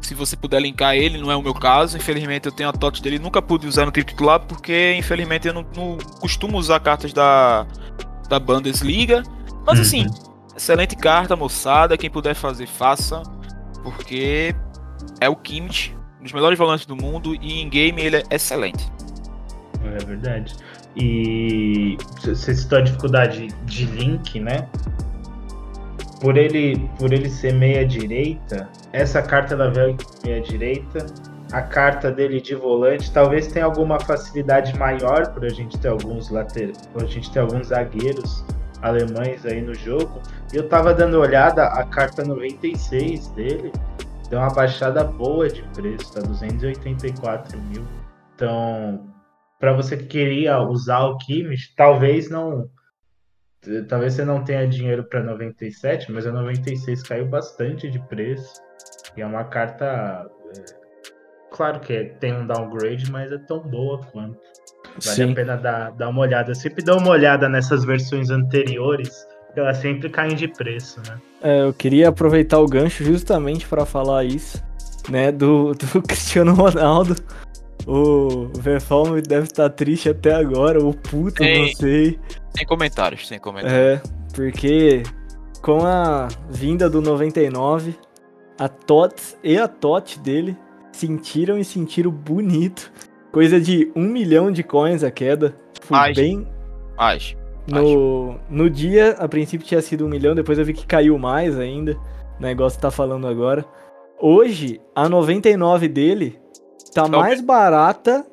Se você puder linkar ele, não é o meu caso. Infelizmente eu tenho a TOTS dele, nunca pude usar no time titular, porque infelizmente eu não, não costumo usar cartas da, da Bundesliga. Mas assim, uhum. excelente carta, moçada. Quem puder fazer, faça. Porque é o Kimmich, um dos melhores volantes do mundo. E em game ele é excelente. É verdade. E você citou a dificuldade de link, né? Por ele, por ele ser meia direita, essa carta da Vel meia direita, a carta dele de volante, talvez tenha alguma facilidade maior por a gente ter alguns later... por a gente ter alguns zagueiros alemães aí no jogo. E eu tava dando olhada, a carta 96 dele deu uma baixada boa de preço, tá 284 mil. Então, para você que queria usar o Kimmich, talvez não. Talvez você não tenha dinheiro para 97, mas a 96 caiu bastante de preço. E é uma carta. Claro que tem um downgrade, mas é tão boa quanto. Vale Sim. a pena dar, dar uma olhada. Eu sempre dou uma olhada nessas versões anteriores, elas sempre caem de preço, né? É, eu queria aproveitar o gancho justamente para falar isso, né, do, do <laughs> Cristiano Ronaldo. O Verfalme deve estar triste até agora, o puto, sem, não sei. Sem comentários, sem comentários. É, porque com a vinda do 99, a TOTS e a TOT dele sentiram e sentiram bonito Coisa de um milhão de coins a queda. Foi bem. Mais. No, no dia, a princípio tinha sido um milhão, depois eu vi que caiu mais ainda. O negócio tá falando agora. Hoje, a 99 dele tá okay. mais barata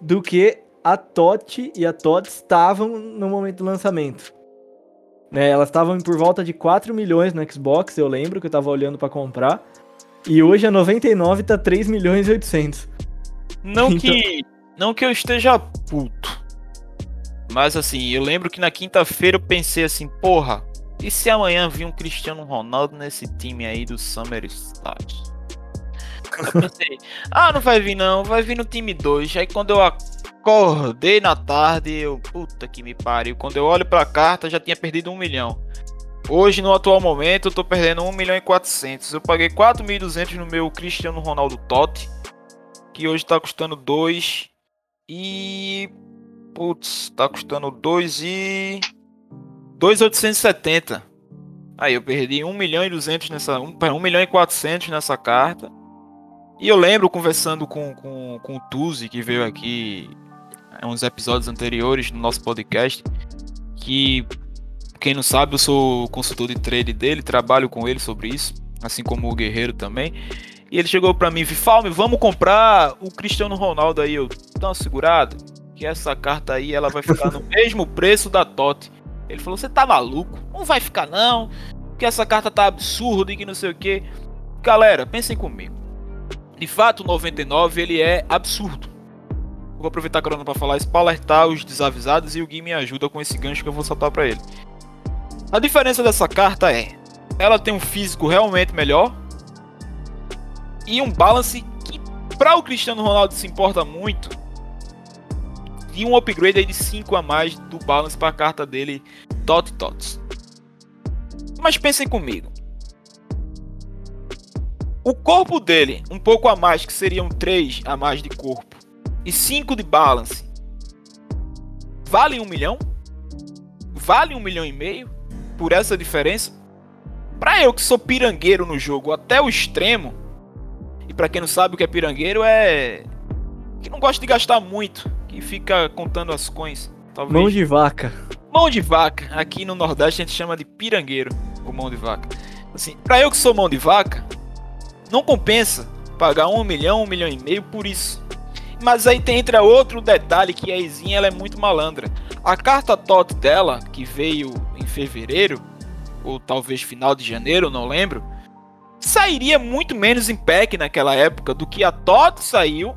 do que a TOT e a TOT estavam no momento do lançamento. Né, elas estavam por volta de 4 milhões no Xbox, eu lembro que eu tava olhando para comprar. E hoje a 99 tá 3 milhões e 800. Não então... que não que eu esteja puto. Mas assim, eu lembro que na quinta-feira eu pensei assim, porra, e se amanhã vir um Cristiano Ronaldo nesse time aí do Summer Stars? Eu pensei, ah, não vai vir não, vai vir no time 2. Aí quando eu acordei na tarde, eu, puta que me pariu. Quando eu olho pra carta, já tinha perdido um milhão. Hoje, no atual momento, eu tô perdendo 1 milhão e 400. Eu paguei 4.200 no meu Cristiano Ronaldo Totti, que hoje tá custando 2 e putz, tá custando 2 e 2.870. Aí eu perdi 1 milhão e 200 nessa 1, 1 milhão e 400 nessa carta. E eu lembro conversando com, com, com o Tuzi, que veio aqui uns episódios anteriores no nosso podcast, que quem não sabe, eu sou consultor de trade dele, trabalho com ele sobre isso, assim como o Guerreiro também. E ele chegou para mim, Vifalme, vamos comprar o Cristiano Ronaldo aí. Eu, dá uma segurada, que essa carta aí ela vai ficar no <laughs> mesmo preço da TOT. Ele falou, você tá maluco? Não vai ficar não, que essa carta tá absurda e que não sei o que. Galera, pensem comigo. De fato, o 99 ele é absurdo. vou aproveitar a corona para falar isso, para alertar os desavisados e o Gui me ajuda com esse gancho que eu vou soltar para ele. A diferença dessa carta é, ela tem um físico realmente melhor e um balance que para o Cristiano Ronaldo se importa muito e um upgrade de 5 a mais do balance para a carta dele Tot Tots. Mas pensem comigo. O corpo dele, um pouco a mais, que seriam 3 a mais de corpo, e 5 de balance, vale um milhão? Vale um milhão e meio? Por essa diferença. Para eu que sou pirangueiro no jogo até o extremo, e para quem não sabe o que é pirangueiro é que não gosta de gastar muito, que fica contando as coins. Talvez. Mão de vaca. Mão de vaca. Aqui no Nordeste a gente chama de pirangueiro, ou mão de vaca. Assim, para eu que sou mão de vaca, não compensa pagar um milhão, um milhão e meio por isso. Mas aí tem entra outro detalhe que a Izinha ela é muito malandra. A carta TOT dela, que veio fevereiro, ou talvez final de janeiro, não lembro, sairia muito menos em pack naquela época do que a TOT saiu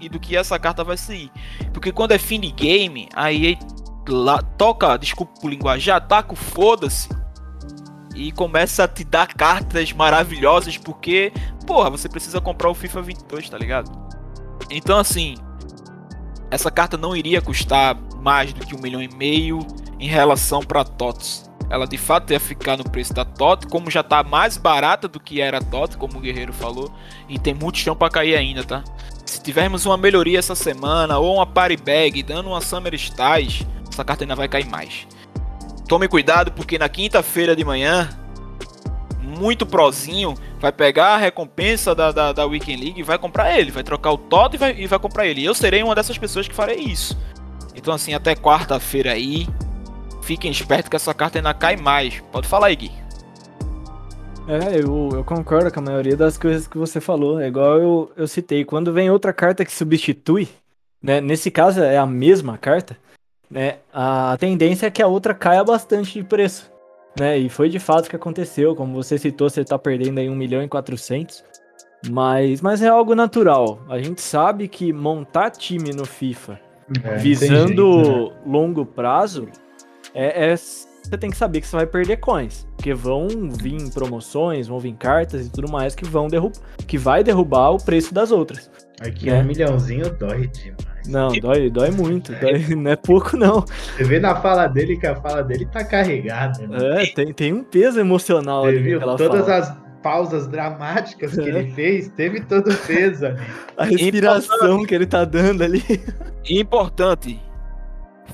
e do que essa carta vai sair. Porque quando é fim de game, aí lá, toca, desculpa o linguajar, taca o foda-se e começa a te dar cartas maravilhosas porque, porra, você precisa comprar o FIFA 22, tá ligado? Então assim, essa carta não iria custar mais do que um milhão e meio em relação para TOTS. Ela de fato ia ficar no preço da TOT, como já está mais barata do que era a TOT, como o Guerreiro falou, e tem muito chão para cair ainda, tá? Se tivermos uma melhoria essa semana ou uma party bag dando uma Summer Styles, essa carta ainda vai cair mais. Tome cuidado porque na quinta-feira de manhã muito prozinho, vai pegar a recompensa da, da, da Weekend League e vai comprar ele. Vai trocar o Todd e vai, e vai comprar ele. E eu serei uma dessas pessoas que farei isso. Então, assim, até quarta-feira aí, fiquem espertos que essa carta ainda cai mais. Pode falar aí, Gui. É, eu, eu concordo com a maioria das coisas que você falou. É igual eu, eu citei. Quando vem outra carta que substitui, né? Nesse caso é a mesma carta, né? A tendência é que a outra caia bastante de preço né? E foi de fato o que aconteceu, como você citou, você tá perdendo aí 1 milhão e 400. Mas, mas é algo natural. A gente sabe que montar time no FIFA é, visando jeito, né? longo prazo é, é, você tem que saber que você vai perder coins, porque vão vir promoções, vão vir cartas e tudo mais que vão derrubar, que vai derrubar o preço das outras. Aqui né? um milhãozinho dói demais. Não, dói, dói muito. Dói, <laughs> não é pouco, não. Você vê na fala dele que a fala dele tá carregada. Né? É, tem, tem um peso emocional Você ali. Viu? Todas fala. as pausas dramáticas que é. ele fez, teve todo o peso ali. <laughs> A respiração que ele tá dando ali. Importante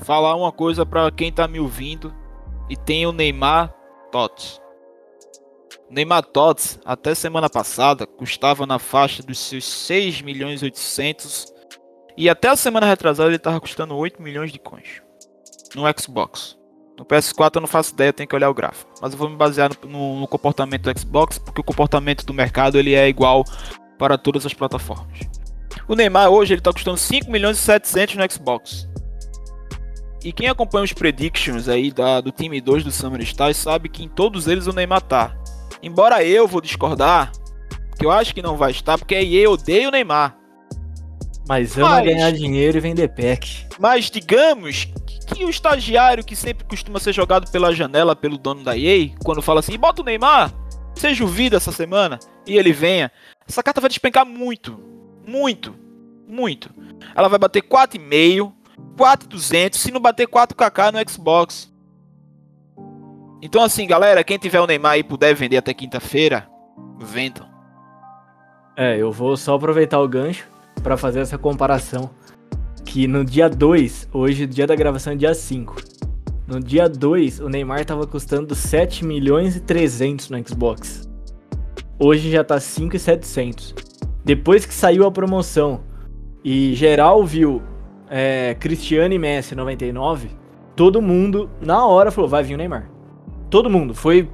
falar uma coisa para quem tá me ouvindo e tem o Neymar Tots. Neymar Tots, até semana passada, custava na faixa dos seus 6 milhões e 800 e até a semana retrasada ele tava custando 8 milhões de coins no Xbox. No PS4 eu não faço ideia, tenho que olhar o gráfico. Mas eu vou me basear no, no, no, comportamento do Xbox, porque o comportamento do mercado ele é igual para todas as plataformas. O Neymar hoje ele tá custando 5 milhões e 700 no Xbox. E quem acompanha os predictions aí da, do time 2 do Summer Stars sabe que em todos eles o Neymar tá. Embora eu vou discordar, que eu acho que não vai estar, porque a EA odeia o Neymar. Mas ama Mas- ganhar dinheiro e vender pack. Mas digamos que o estagiário que sempre costuma ser jogado pela janela pelo dono da EA, quando fala assim, bota o Neymar, seja o vida essa semana, e ele venha, essa carta vai despencar muito. Muito. Muito. Ela vai bater 4,5, 4,200, se não bater 4kk no Xbox. Então assim, galera, quem tiver o Neymar e puder vender até quinta-feira, vendam. É, eu vou só aproveitar o gancho pra fazer essa comparação. Que no dia 2, hoje, dia da gravação é dia 5. No dia 2, o Neymar tava custando 7 milhões e 300 no Xbox. Hoje já tá 5,700. Depois que saiu a promoção e geral viu é, Cristiano e Messi 99, todo mundo na hora falou: vai vir o Neymar. Todo mundo. Foi,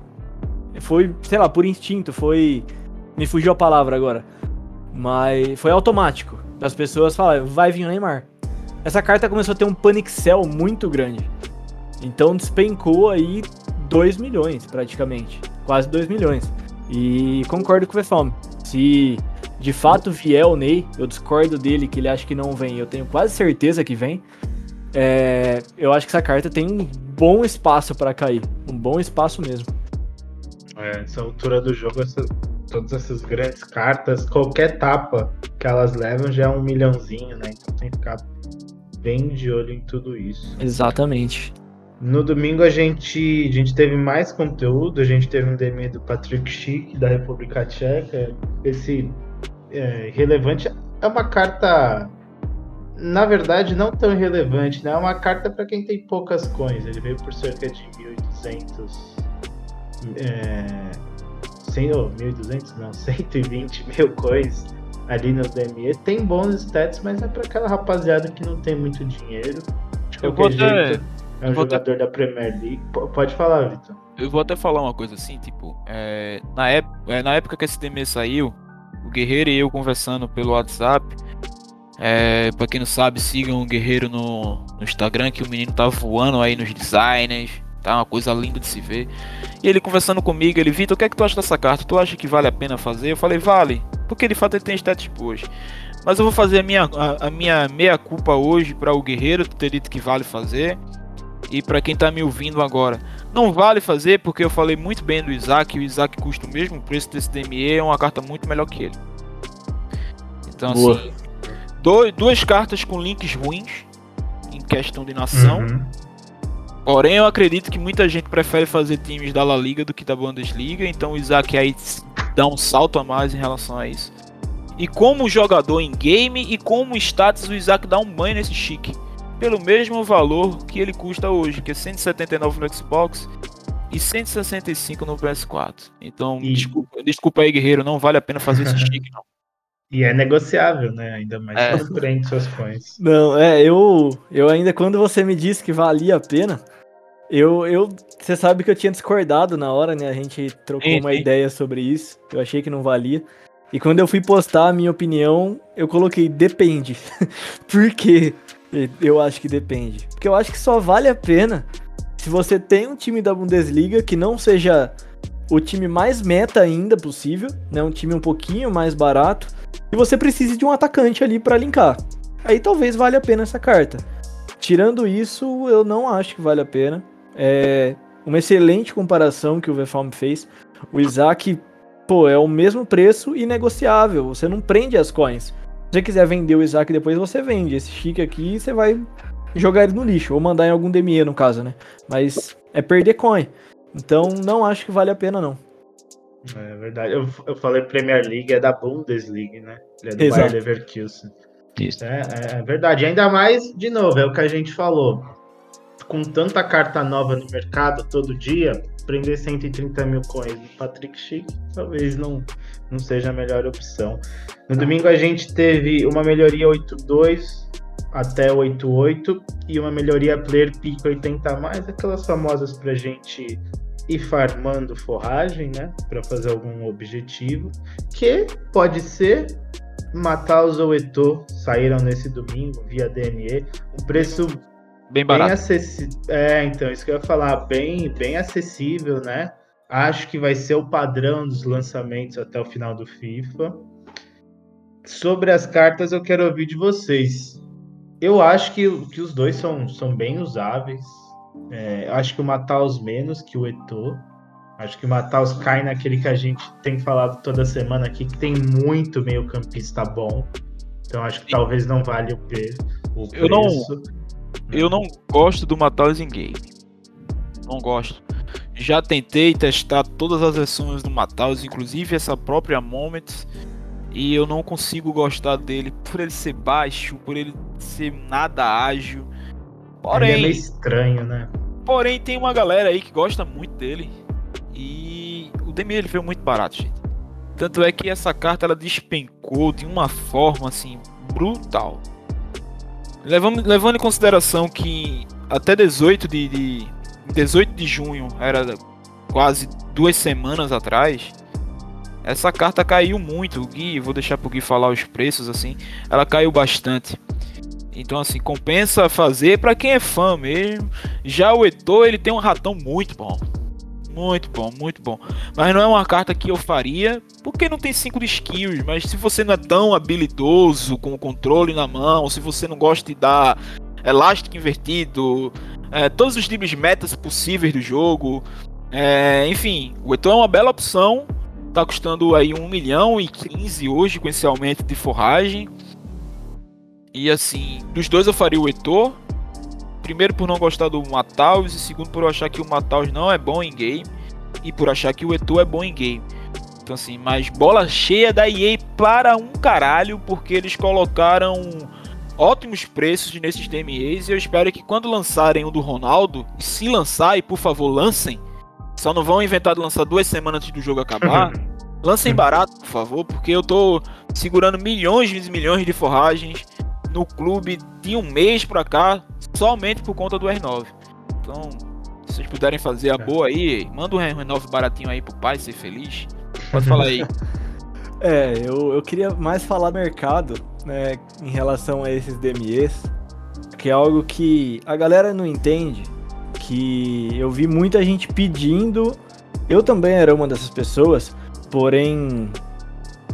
foi sei lá, por instinto. Foi. Me fugiu a palavra agora. Mas foi automático. As pessoas falaram: vai vir o Neymar. Essa carta começou a ter um panic muito grande. Então despencou aí 2 milhões, praticamente. Quase 2 milhões. E concordo com o Vefalme. Se de fato vier o Ney, eu discordo dele que ele acha que não vem. Eu tenho quase certeza que vem. É, eu acho que essa carta tem um bom espaço pra cair. Um bom espaço mesmo. É, essa altura do jogo, essa- todas essas grandes cartas, qualquer tapa que elas levam já é um milhãozinho, né? Então tem que ficar bem de olho em tudo isso. Exatamente. No domingo a gente, a gente teve mais conteúdo, a gente teve um DM do Patrick Schick, da República Tcheca. Esse é, relevante é uma carta, na verdade, não tão relevante, né? É uma carta para quem tem poucas coins. Ele veio por cerca de 1.200. É, 100, oh, 1.200? Não, <laughs> 120 mil coins ali no DME. Tem bons stats, mas é para aquela rapaziada que não tem muito dinheiro. De Eu qualquer vou até- jeito, é um jogador da Premier League. P- pode falar, Vitor. Eu vou até falar uma coisa assim, tipo, é, na, é, na época que esse DME saiu, o Guerreiro e eu conversando pelo WhatsApp. É, pra quem não sabe, sigam o Guerreiro no, no Instagram, que o menino tá voando aí nos designers, tá uma coisa linda de se ver. E ele conversando comigo, ele, Vitor, o que é que tu acha dessa carta? Tu acha que vale a pena fazer? Eu falei, vale, porque de fato ele tem stats hoje. Mas eu vou fazer a minha, a, a minha meia culpa hoje para o Guerreiro ter dito que vale fazer. E para quem tá me ouvindo agora, não vale fazer porque eu falei muito bem do Isaac. e O Isaac custa o mesmo preço desse DME, é uma carta muito melhor que ele. Então, Boa. assim, dois, duas cartas com links ruins em questão de nação. Uhum. Porém, eu acredito que muita gente prefere fazer times da La Liga do que da Bundesliga. Então, o Isaac aí dá um salto a mais em relação a isso. E como jogador em game e como status, o Isaac dá um banho nesse chique. Pelo mesmo valor que ele custa hoje, que é 179 no Xbox e 165 no PS4. Então, E- desculpa, desculpa aí, guerreiro, não vale a pena fazer esse <laughs> chique, não. E é negociável, né? Ainda mais É. quando prende suas coins. Não, é, eu, eu ainda, quando você me disse que valia a pena, eu, eu, você sabe que eu tinha discordado na hora, né? A gente trocou Sim, uma sim. ideia sobre isso, eu achei que não valia. E quando eu fui postar a minha opinião, eu coloquei depende. <laughs> Por quê? Eu acho que depende. Porque eu acho que só vale a pena se você tem um time da Bundesliga que não seja o time mais meta ainda possível, né? Um time um pouquinho mais barato. E você precise de um atacante ali pra linkar. Aí talvez valha a pena essa carta. Tirando isso, eu não acho que vale a pena. É uma excelente comparação que o Vefalm fez. O Isaac, pô, é o mesmo preço e negociável. Você não prende as coins. Se você quiser vender o Isaac depois, você vende. Esse chique aqui, você vai jogar ele no lixo. Ou mandar em algum DME, no caso, né? Mas é perder coin. Então, não acho que vale a pena, não. É verdade. Eu, eu falei Premier League, é da Bundesliga, né? Ele é do Exato. Bayer Leverkusen. Isso. É, é, é verdade. Ainda mais, de novo, é o que a gente falou. Com tanta carta nova no mercado todo dia, prender 130 mil coins no Patrick Schick talvez não, não seja a melhor opção. No domingo a gente teve uma melhoria 8.2 até 8.8 e uma melhoria player pico 80 a mais, aquelas famosas pra gente ir farmando forragem, né? Pra fazer algum objetivo. Que pode ser matar os Oeto saíram nesse domingo via DNE. Um preço Bem bem barato. acessível. É, então, isso que eu ia falar, bem, bem acessível, né? Acho que vai ser o padrão dos lançamentos até o final do FIFA. Sobre as cartas, eu quero ouvir de vocês. Eu acho que, que os dois são, são bem usáveis. É, acho que o Mataus menos que o Eto. Acho que o Mataus cai naquele que a gente tem falado toda semana aqui, que tem muito meio campista bom. Então acho que Sim. talvez não valha o, preço. Eu não, eu não gosto do Mataus em game. Não gosto. Já tentei testar todas as versões do Mataus, inclusive essa própria Moments, e eu não consigo gostar dele por ele ser baixo, por ele ser nada ágil. Porém, ele é meio estranho, né? Porém, tem uma galera aí que gosta muito dele. E o Demi ele veio muito barato, gente. Tanto é que essa carta ela despencou de uma forma assim brutal. Levando, levando em consideração que até 18 de, de 18 de junho, era quase duas semanas atrás, essa carta caiu muito. O Gui, vou deixar pro Gui falar os preços assim, ela caiu bastante. Então assim, compensa fazer para quem é fã mesmo. Já o Eto, ele tem um ratão muito bom. Muito bom, muito bom. Mas não é uma carta que eu faria, porque não tem 5 de skills. Mas se você não é tão habilidoso com o controle na mão, se você não gosta de dar elástico invertido, é, todos os tipos de metas possíveis do jogo. É, enfim, o Eton é uma bela opção. Tá custando aí 1 milhão e 15 hoje com esse aumento de forragem. E assim, dos dois eu faria o Etor. Primeiro por não gostar do Mataus e segundo por achar que o Mataus não é bom em game e por achar que o Etor é bom em game. Então assim, mas bola cheia da EA para um caralho porque eles colocaram ótimos preços nesses DMAs e eu espero que quando lançarem o do Ronaldo, se lançar, e por favor lancem, só não vão inventar de lançar duas semanas antes do jogo acabar, lancem barato, por favor, porque eu tô segurando milhões e milhões de forragens no clube de um mês pra cá, somente por conta do R9. Então, se vocês puderem fazer a boa aí, manda um R9 baratinho aí pro pai ser feliz. Pode falar aí. <laughs> É, eu, eu queria mais falar mercado, né, em relação a esses DMEs, que é algo que a galera não entende, que eu vi muita gente pedindo, eu também era uma dessas pessoas, porém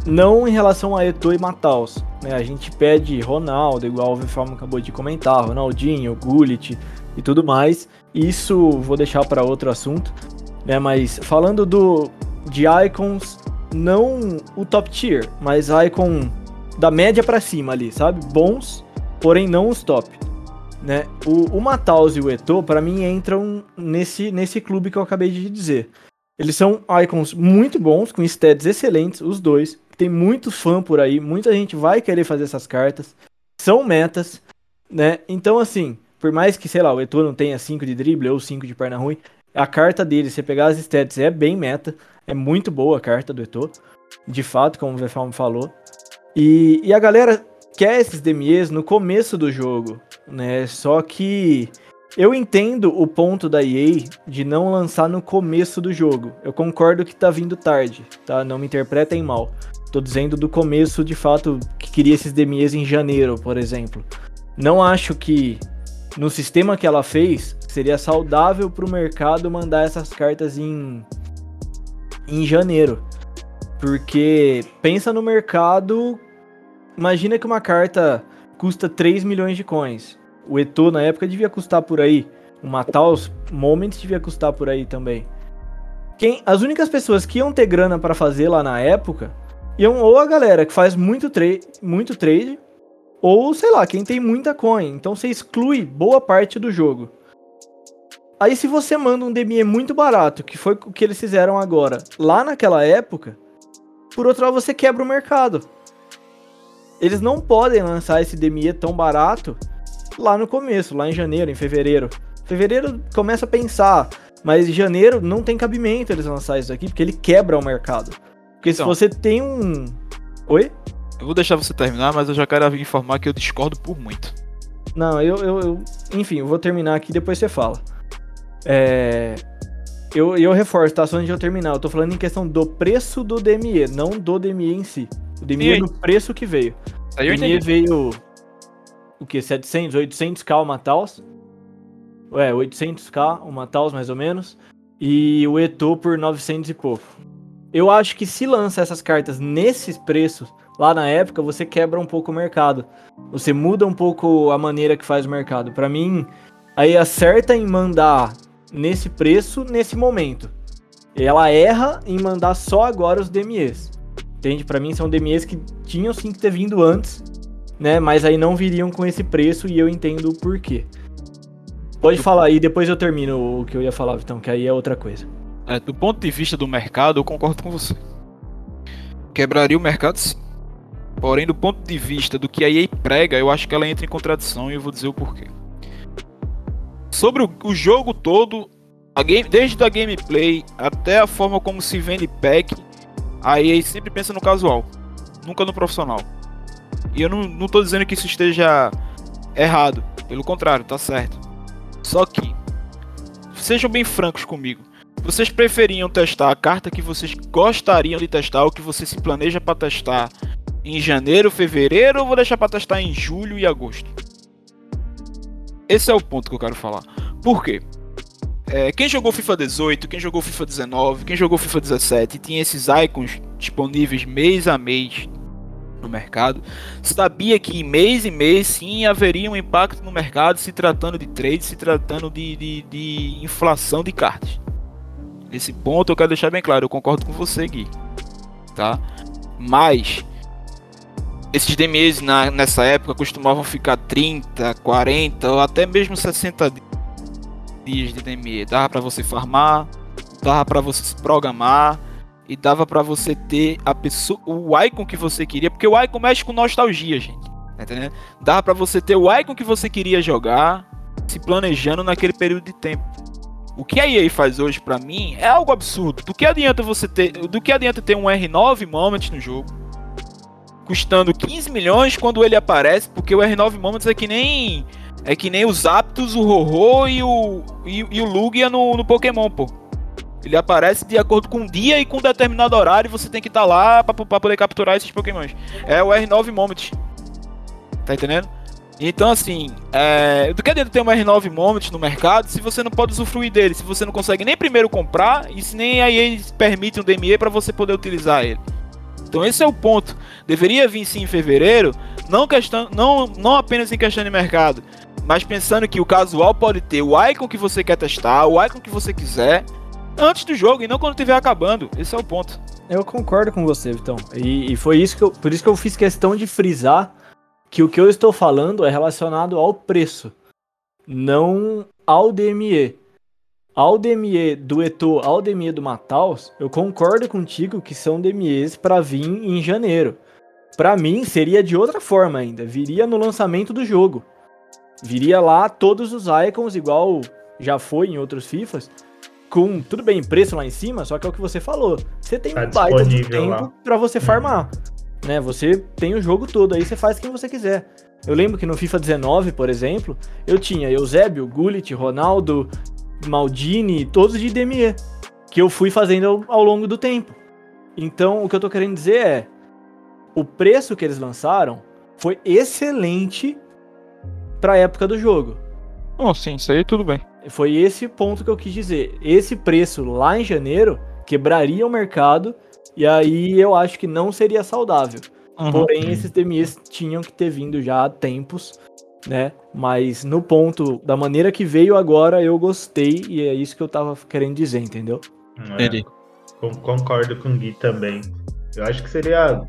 não em relação a Eto'o e Mataus, né, a gente pede Ronaldo, igual o Vifalmo acabou de comentar, Ronaldinho, Gullit e tudo mais, isso vou deixar para outro assunto, né, mas falando do de icons não o top tier, mas icon da média para cima ali, sabe? Bons, porém não os top. Né? O, o Mataus e o Eto, para mim, entram nesse, nesse clube que eu acabei de dizer. Eles são icons muito bons, com stats excelentes, os dois. Tem muito fã por aí, muita gente vai querer fazer essas cartas. São metas, né? Então, assim, por mais que, sei lá, o Eto não tenha 5 de drible ou 5 de perna ruim, a carta dele, se pegar as stats, é bem meta. É muito boa a carta do Eto'o. De fato, como o Vefalm falou. E, e a galera quer esses DMEs no começo do jogo, né? Só que eu entendo o ponto da EA de não lançar no começo do jogo. Eu concordo que tá vindo tarde, tá? Não me interpretem mal. Tô dizendo do começo, de fato, que queria esses DMEs em janeiro, por exemplo. Não acho que no sistema que ela fez seria saudável para o mercado mandar essas cartas em em janeiro. Porque pensa no mercado, imagina que uma carta custa 3 milhões de coins. O Eto na época devia custar por aí. O Mataus Moments devia custar por aí também. Quem, as únicas pessoas que iam ter grana para fazer lá na época iam ou a galera que faz muito, tra muito trade, ou sei lá, quem tem muita coin. Então você exclui boa parte do jogo. Aí se você manda um DME muito barato, que foi o que eles fizeram agora, lá naquela época, por outro lado você quebra o mercado. Eles não podem lançar esse DME tão barato lá no começo, lá em janeiro, em fevereiro. Fevereiro começa a pensar, mas em janeiro não tem cabimento eles lançar isso aqui, porque ele quebra o mercado. Porque então, se você tem um. Oi? Eu vou deixar você terminar, mas eu já quero informar que eu discordo por muito. Não, eu, eu, eu enfim, eu vou terminar aqui depois você fala. É, eu, eu reforço, tá? Só antes de eu terminar. Eu tô falando em questão do preço do DME, não do DME em si. O DME é no preço que veio. Aí o DME veio. O que? 700, 800k o Mataus? É, 800k o Mataus mais ou menos. e o Eto'o por 900 e pouco. Eu acho que se lança essas cartas nesses preços, lá na época, você quebra um pouco o mercado. Você muda um pouco a maneira que faz o mercado. Para mim, aí acerta em mandar nesse preço, nesse momento. Ela erra em mandar só agora os DMEs. Entende? Para mim são DMEs que tinham sim que ter vindo antes, né? Mas aí não viriam com esse preço e eu entendo o porquê. Pode falar aí, depois eu termino o que eu ia falar, então, que aí é outra coisa. É, do ponto de vista do mercado, eu concordo com você. Quebraria o mercado sim. Porém, do ponto de vista do que a EA prega, eu acho que ela entra em contradição e eu vou dizer o porquê. Sobre o, o jogo todo, a game, desde a gameplay até a forma como se vende pack, a EA sempre pensa no casual, nunca no profissional. E eu não, não tô dizendo que isso esteja errado, pelo contrário, tá certo. Só que, sejam bem francos comigo. Vocês preferiam testar a carta que vocês gostariam de testar, ou que você se planeja para testar em janeiro, fevereiro, ou vou deixar para testar em julho e agosto? Esse é o ponto que eu quero falar. Por quê? É, quem jogou FIFA 18, quem jogou FIFA 19, quem jogou FIFA 17 tinha esses icons disponíveis mês a mês no mercado, sabia que mês e mês sim haveria um impacto no mercado se tratando de trade, se tratando de, de, de inflação de cartas. Nesse ponto eu quero deixar bem claro, eu concordo com você, Gui. Tá? Mas esses DMEs na, nessa época costumavam ficar 30, 40 ou até mesmo 60 dias de DME. Dava para você farmar, dava para você se programar e dava para você ter a pessoa, o icon que você queria, porque o icon mexe com nostalgia, gente. Tá entendendo? Dava para você ter o icon que você queria jogar, se planejando naquele período de tempo. O que a EA faz hoje para mim é algo absurdo. Do que adianta você ter, do que adianta ter um R9 Moments no jogo? custando 15 milhões quando ele aparece, porque o R9 Moments é que nem é que nem os Aptos, o Rorô e o e, e o Lugia no, no Pokémon, pô. Ele aparece de acordo com o dia e com um determinado horário, você tem que estar tá lá para poder capturar esses Pokémons. É o R9 Moments. Tá entendendo? Então, assim, é... do que adianta ter um R9 Moments no mercado se você não pode usufruir dele, se você não consegue nem primeiro comprar e se nem aí eles permitem um DME para você poder utilizar ele. Então esse é o ponto. Deveria vir sim em fevereiro, não, questão, não, não apenas em questão de mercado, mas pensando que o casual pode ter o icon que você quer testar, o icon que você quiser, antes do jogo e não quando estiver acabando. Esse é o ponto. Eu concordo com você, Vitão. E, e, foi isso que eu, por isso que eu fiz questão de frisar que o que eu estou falando é relacionado ao preço, não ao DME ao DME do Eto, ao DME do Mataus, eu concordo contigo que são DMEs para vir em janeiro. Para mim, seria de outra forma ainda. Viria no lançamento do jogo. Viria lá todos os icons, igual já foi em outros FIFAs, com tudo bem, preço lá em cima, só que é o que você falou. Você tem tá um baita de tempo para você farmar. Né? Você tem o jogo todo aí, você faz quem você quiser. Eu lembro que no FIFA 19, por exemplo, eu tinha Eusébio, Gullit, Ronaldo, Maldini, todos de DME, que eu fui fazendo ao, ao longo do tempo. Então, o que eu tô querendo dizer é, o preço que eles lançaram foi excelente para a época do jogo. Oh, sim, isso aí tudo bem. Foi esse ponto que eu quis dizer. Esse preço lá em janeiro quebraria o mercado e aí eu acho que não seria saudável. Uhum. Porém, esses DMEs tinham que ter vindo já há tempos né? Mas no ponto, da maneira que veio agora, eu gostei e é isso que eu tava querendo dizer, entendeu? É, concordo com o Gui também. Eu acho que seria,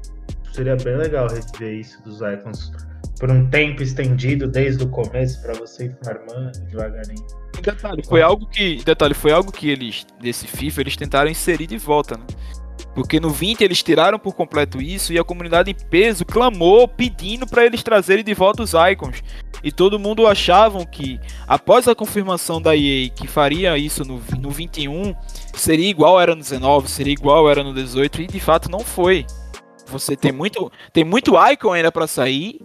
seria bem legal rever isso dos icons por um tempo estendido desde o começo para você ir farmando devagarinho. E detalhe, foi algo que, detalhe, foi algo que eles desse FIFA eles tentaram inserir de volta, né? Porque no 20 eles tiraram por completo isso e a comunidade em peso clamou pedindo para eles trazerem de volta os icons. E todo mundo achavam que após a confirmação da EA que faria isso no, no 21, seria igual era no 19, seria igual era no 18 e de fato não foi. Você tem muito tem muito icon ainda para sair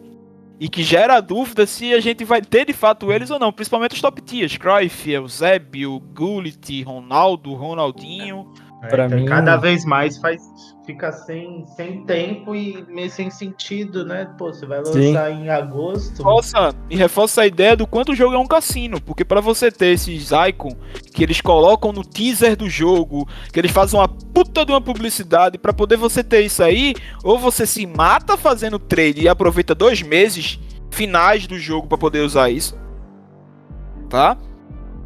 e que gera dúvida se a gente vai ter de fato eles ou não, principalmente os top tiers, Cruyff, Eusébio, Gullit, Ronaldo, Ronaldinho. É, Pra então, mim- Cada vez mais faz, fica sem, sem tempo e meio sem sentido, né? Pô, você vai Sim. lançar em agosto. Reforça, e reforça a ideia do quanto o jogo é um cassino, porque pra você ter esses icon que eles colocam no teaser do jogo, que eles fazem uma puta de uma publicidade, pra poder você ter isso aí, ou você se mata fazendo trade e aproveita dois meses finais do jogo pra poder usar isso, tá?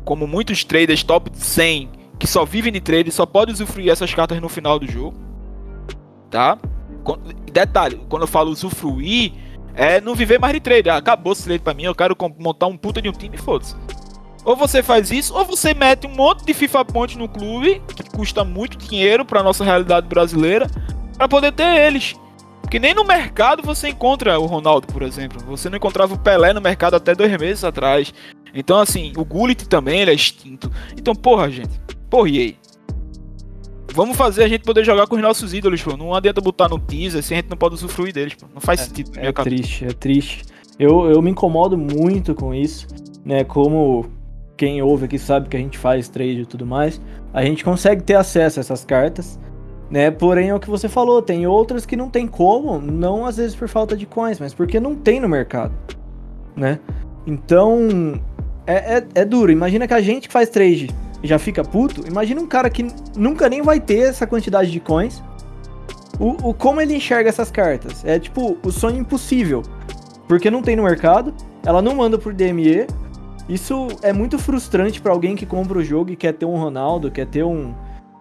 Como muitos traders top 100 que só vivem de trade só podem usufruir essas cartas no final do jogo, tá? Detalhe, quando eu falo usufruir, é não viver mais de trade. Ah, acabou esse trade pra mim, eu quero montar um puta de um time, foda-se. Ou você faz isso, ou você mete um monte de FIFA Point no clube, que custa muito dinheiro pra nossa realidade brasileira, pra poder ter eles. Porque nem no mercado você encontra o Ronaldo, por exemplo. Você não encontrava o Pelé no mercado até dois meses atrás. Então, assim, o Gullit também ele é extinto. Então, porra, gente. Porra, e aí? Vamos fazer a gente poder jogar com os nossos ídolos, pô. Não adianta botar no teaser se a gente não pode usufruir deles, pô. Não faz sentido na minha É triste, é triste. Eu, eu me incomodo muito com isso, né? Como quem ouve aqui sabe que a gente faz trade e tudo mais, a gente consegue ter acesso a essas cartas, né? Porém, é o que você falou, tem outras que não tem como, não às vezes por falta de coins, mas porque não tem no mercado, né? Então, é, é, é duro. Imagina que a gente que faz trade já fica puto, imagina um cara que nunca nem vai ter essa quantidade de coins. O, o como ele enxerga essas cartas? É tipo o sonho impossível. Porque não tem no mercado, ela não manda por DME. Isso é muito frustrante pra alguém que compra o jogo e quer ter um Ronaldo, quer ter um.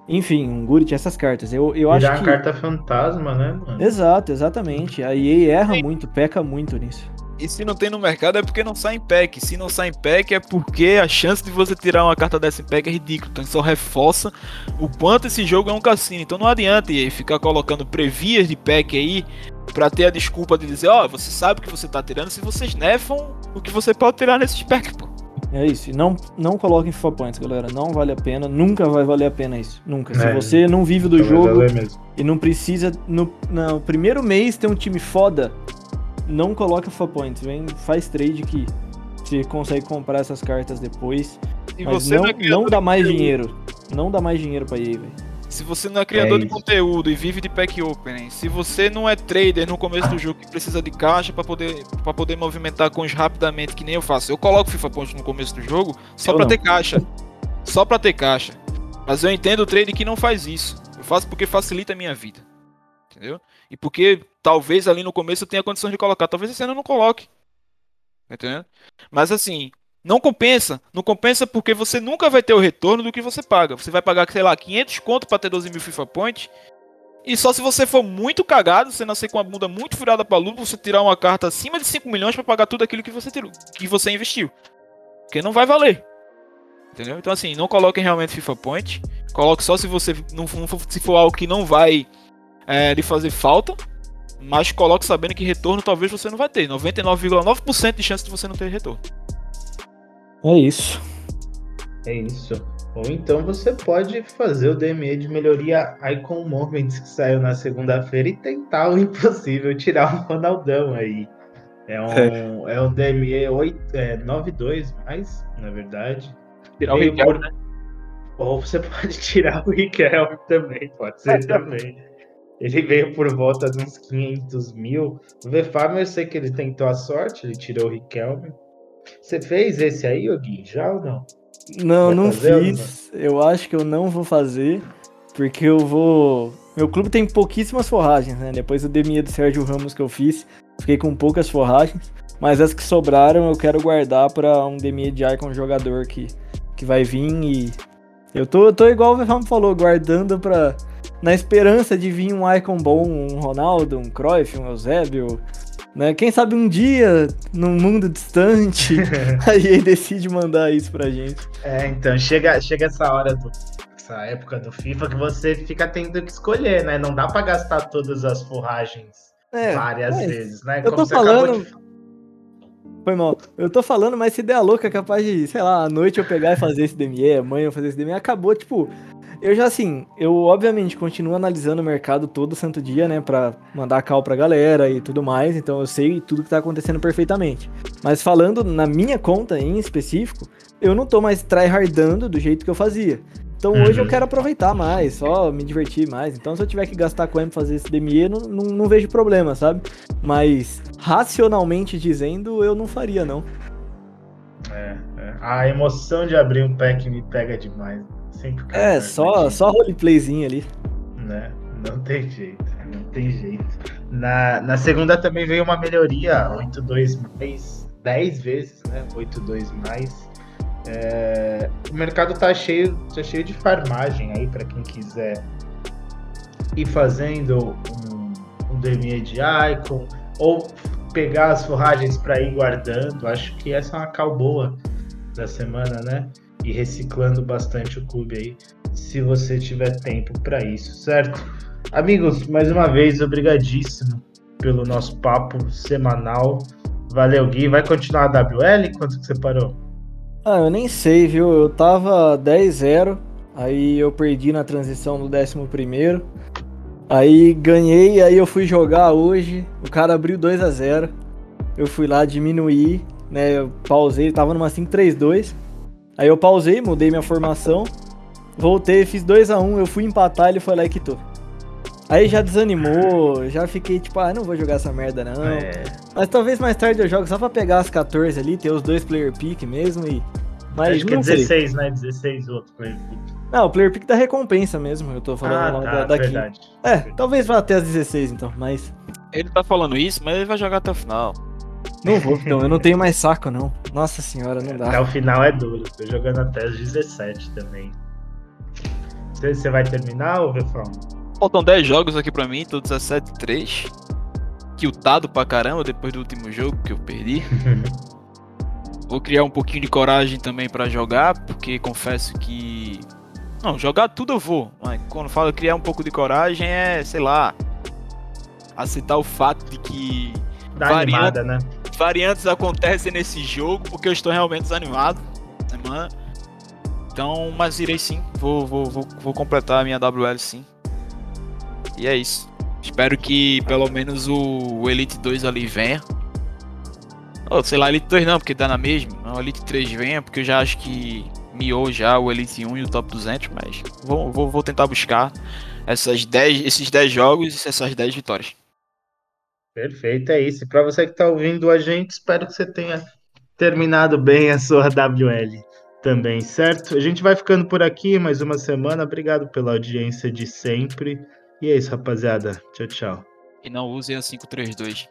Enfim, um Gullit, essas cartas. Eu, eu acho que. a carta fantasma, né, mano? Exato, exatamente. A EA erra muito, peca muito nisso. E se não tem no mercado é porque não sai em pack. Se não sai em pack é porque a chance de você tirar uma carta dessa em pack é ridícula. Então só reforça o quanto esse jogo é um cassino. Então não adianta ficar colocando previas de pack aí pra ter a desculpa de dizer, ó, você sabe o que você tá tirando se vocês nefam o que você pode tirar nesses packs, pô. É isso. E não, não coloquem FIFA Points, galera. Não vale a pena. Nunca vai valer a pena isso. Nunca. Se É. você não vive do jogo e não precisa no, no primeiro mês ter um time foda, não coloca FIFA Points. Vem, faz trade que você consegue comprar essas cartas depois. Se Mas você não, não, é não dá mais dinheiro. Não dá mais dinheiro pra EA, velho. Se você não é criador É de conteúdo e vive de pack opening, se você não é trader no começo do jogo que precisa de caixa pra poder, pra poder movimentar coins rapidamente, que nem eu faço. Eu coloco FIFA Point no começo do jogo só não. ter caixa. Só pra ter caixa. Mas eu entendo o trade que não faz isso. Eu faço porque facilita a minha vida. Entendeu? E porque talvez ali no começo eu tenha condições de colocar. Talvez esse ano eu não coloque. Tá Entendeu? Mas assim, não compensa. Não compensa porque você nunca vai ter o retorno do que você paga. Você vai pagar, sei lá, 500 conto pra ter 12 mil FIFA Point. E só se você for muito cagado, você nascer com a bunda muito furada pra lupa, você tirar uma carta acima de 5 milhões pra pagar tudo aquilo que você tirou, que você investiu. Porque não vai valer. Entendeu? Então assim, não coloquem realmente FIFA Point. Coloque só se você não, se for algo que não vai é, lhe fazer falta. Mas coloque sabendo que retorno talvez você não vai ter. 99,9% de chance de você não ter retorno. É isso. É isso. Ou então você pode fazer o DME de melhoria Icon Moments que saiu na segunda-feira e tentar o <laughs> impossível, tirar o Ronaldão aí. É um, é. um DME 8, é, 9.2 mais, na verdade. Tirar o Riquelme, por- Ou você <laughs> pode tirar o Riquelme também, pode ser também. Ele veio por volta de uns 500 mil. O V-Farmer, eu sei que ele tentou a sorte, ele tirou o Riquelme. Você fez esse aí, Gui? Já ou não? Não, Vai não fiz. Eu acho que eu não vou fazer. Porque eu vou. Meu clube tem pouquíssimas forragens, né? Depois do DME do Sérgio Ramos que eu fiz, fiquei com poucas forragens. Mas as que sobraram eu quero guardar pra um DME de Icon jogador que, que vai vir e. Eu tô, tô igual o Vefam falou, guardando pra. Na esperança de vir um Icon bom, um Ronaldo, um Cruyff, um Eusébio. Né? Quem sabe um dia, num mundo distante, <laughs> a EA decide mandar isso pra gente. É, então chega, chega essa hora do. Essa época do FIFA que você fica tendo que escolher, né? Não dá pra gastar todas as forragens É, várias vezes, né? eu tô você acabou falando- de- Foi mal. Eu tô falando, mas se ideia louca é capaz de, sei lá, à noite eu pegar e fazer esse DME, amanhã eu fazer esse DME, acabou, tipo. Eu já assim, eu obviamente continuo analisando o mercado todo santo dia, né, pra mandar cal pra galera e tudo mais, então eu sei tudo que tá acontecendo perfeitamente. Mas falando na minha conta em específico, eu não tô mais tryhardando do jeito que eu fazia. Então hoje eu quero aproveitar mais, só me divertir mais. Então se eu tiver que gastar com M fazer esse DME, não, não, não vejo problema, sabe? Mas racionalmente dizendo, eu não faria, não. É, é. A emoção de abrir um pack me pega demais. Sempre o cara É, só, pedir, só roleplayzinho ali. Né? Não tem jeito, não tem jeito. Na, na segunda também veio uma melhoria, 8-2 mais, 10 vezes, né? 8-2 mais. É, o mercado tá cheio, tá cheio de farmagem aí para quem quiser ir fazendo um, um DME de Icon ou pegar as forragens para ir guardando. Acho que essa é uma cal boa da semana, né? E reciclando bastante o clube aí, se você tiver tempo para isso, certo? Amigos, mais uma vez, obrigadíssimo pelo nosso papo semanal. Valeu, Gui. Vai continuar a WL? Quanto que você parou? Ah, eu nem sei, viu? Eu tava 10-0, aí eu perdi na transição do 11. Aí ganhei, aí eu fui jogar hoje. O cara abriu 2 a 0 Eu fui lá diminuir, né? Eu pausei, tava numa 5-3-2. Aí eu pausei, mudei minha formação. Voltei, fiz 2 a 1 eu fui empatar, ele foi lá e quitou. Aí já desanimou, já fiquei tipo, ah, não vou jogar essa merda não. É, Mas talvez mais tarde eu jogue só pra pegar as 14 ali, ter os dois player pick mesmo e. Mas acho que é não sei. 16, né? 16 outro pra ele. Não, o player pick da recompensa mesmo, eu tô falando Ah, lá tá, da, daqui. verdade. É, talvez vá até as 16 então, mas. Ele tá falando isso, mas ele vai jogar até o final. Não vou, então, eu não tenho mais saco não. Nossa senhora, não Até dá. o final é duro. Tô jogando até os 17 também. Você, vai terminar ou Refrão? Faltam 10 jogos aqui pra mim, tô 17-3. Tiltado pra caramba depois do último jogo que eu perdi. <laughs> Vou criar um pouquinho de coragem também pra jogar, porque confesso que. Não, jogar tudo eu vou, mas quando falo criar um pouco de coragem é, sei lá, aceitar o fato de que Dá Variante. animada, né? Variantes acontecem nesse jogo, porque eu estou realmente desanimado. Semana. Então, mas irei sim, vou, vou, vou, vou completar a minha WL sim. E é isso. Espero que pelo menos o, o Elite 2 ali venha. Ou sei lá, Elite 2 não, porque dá na mesma. O Elite 3 venha, porque eu já acho que miou já o Elite 1 e o Top 200, mas vou, vou, vou tentar buscar essas 10, esses 10 jogos e essas 10 vitórias. Perfeito, é isso. Para você que está ouvindo a gente, espero que você tenha terminado bem a sua <laughs> WL também, certo? A gente vai ficando por aqui mais uma semana. Obrigado pela audiência de sempre. E é isso, rapaziada. Tchau, tchau. E não usem a 532.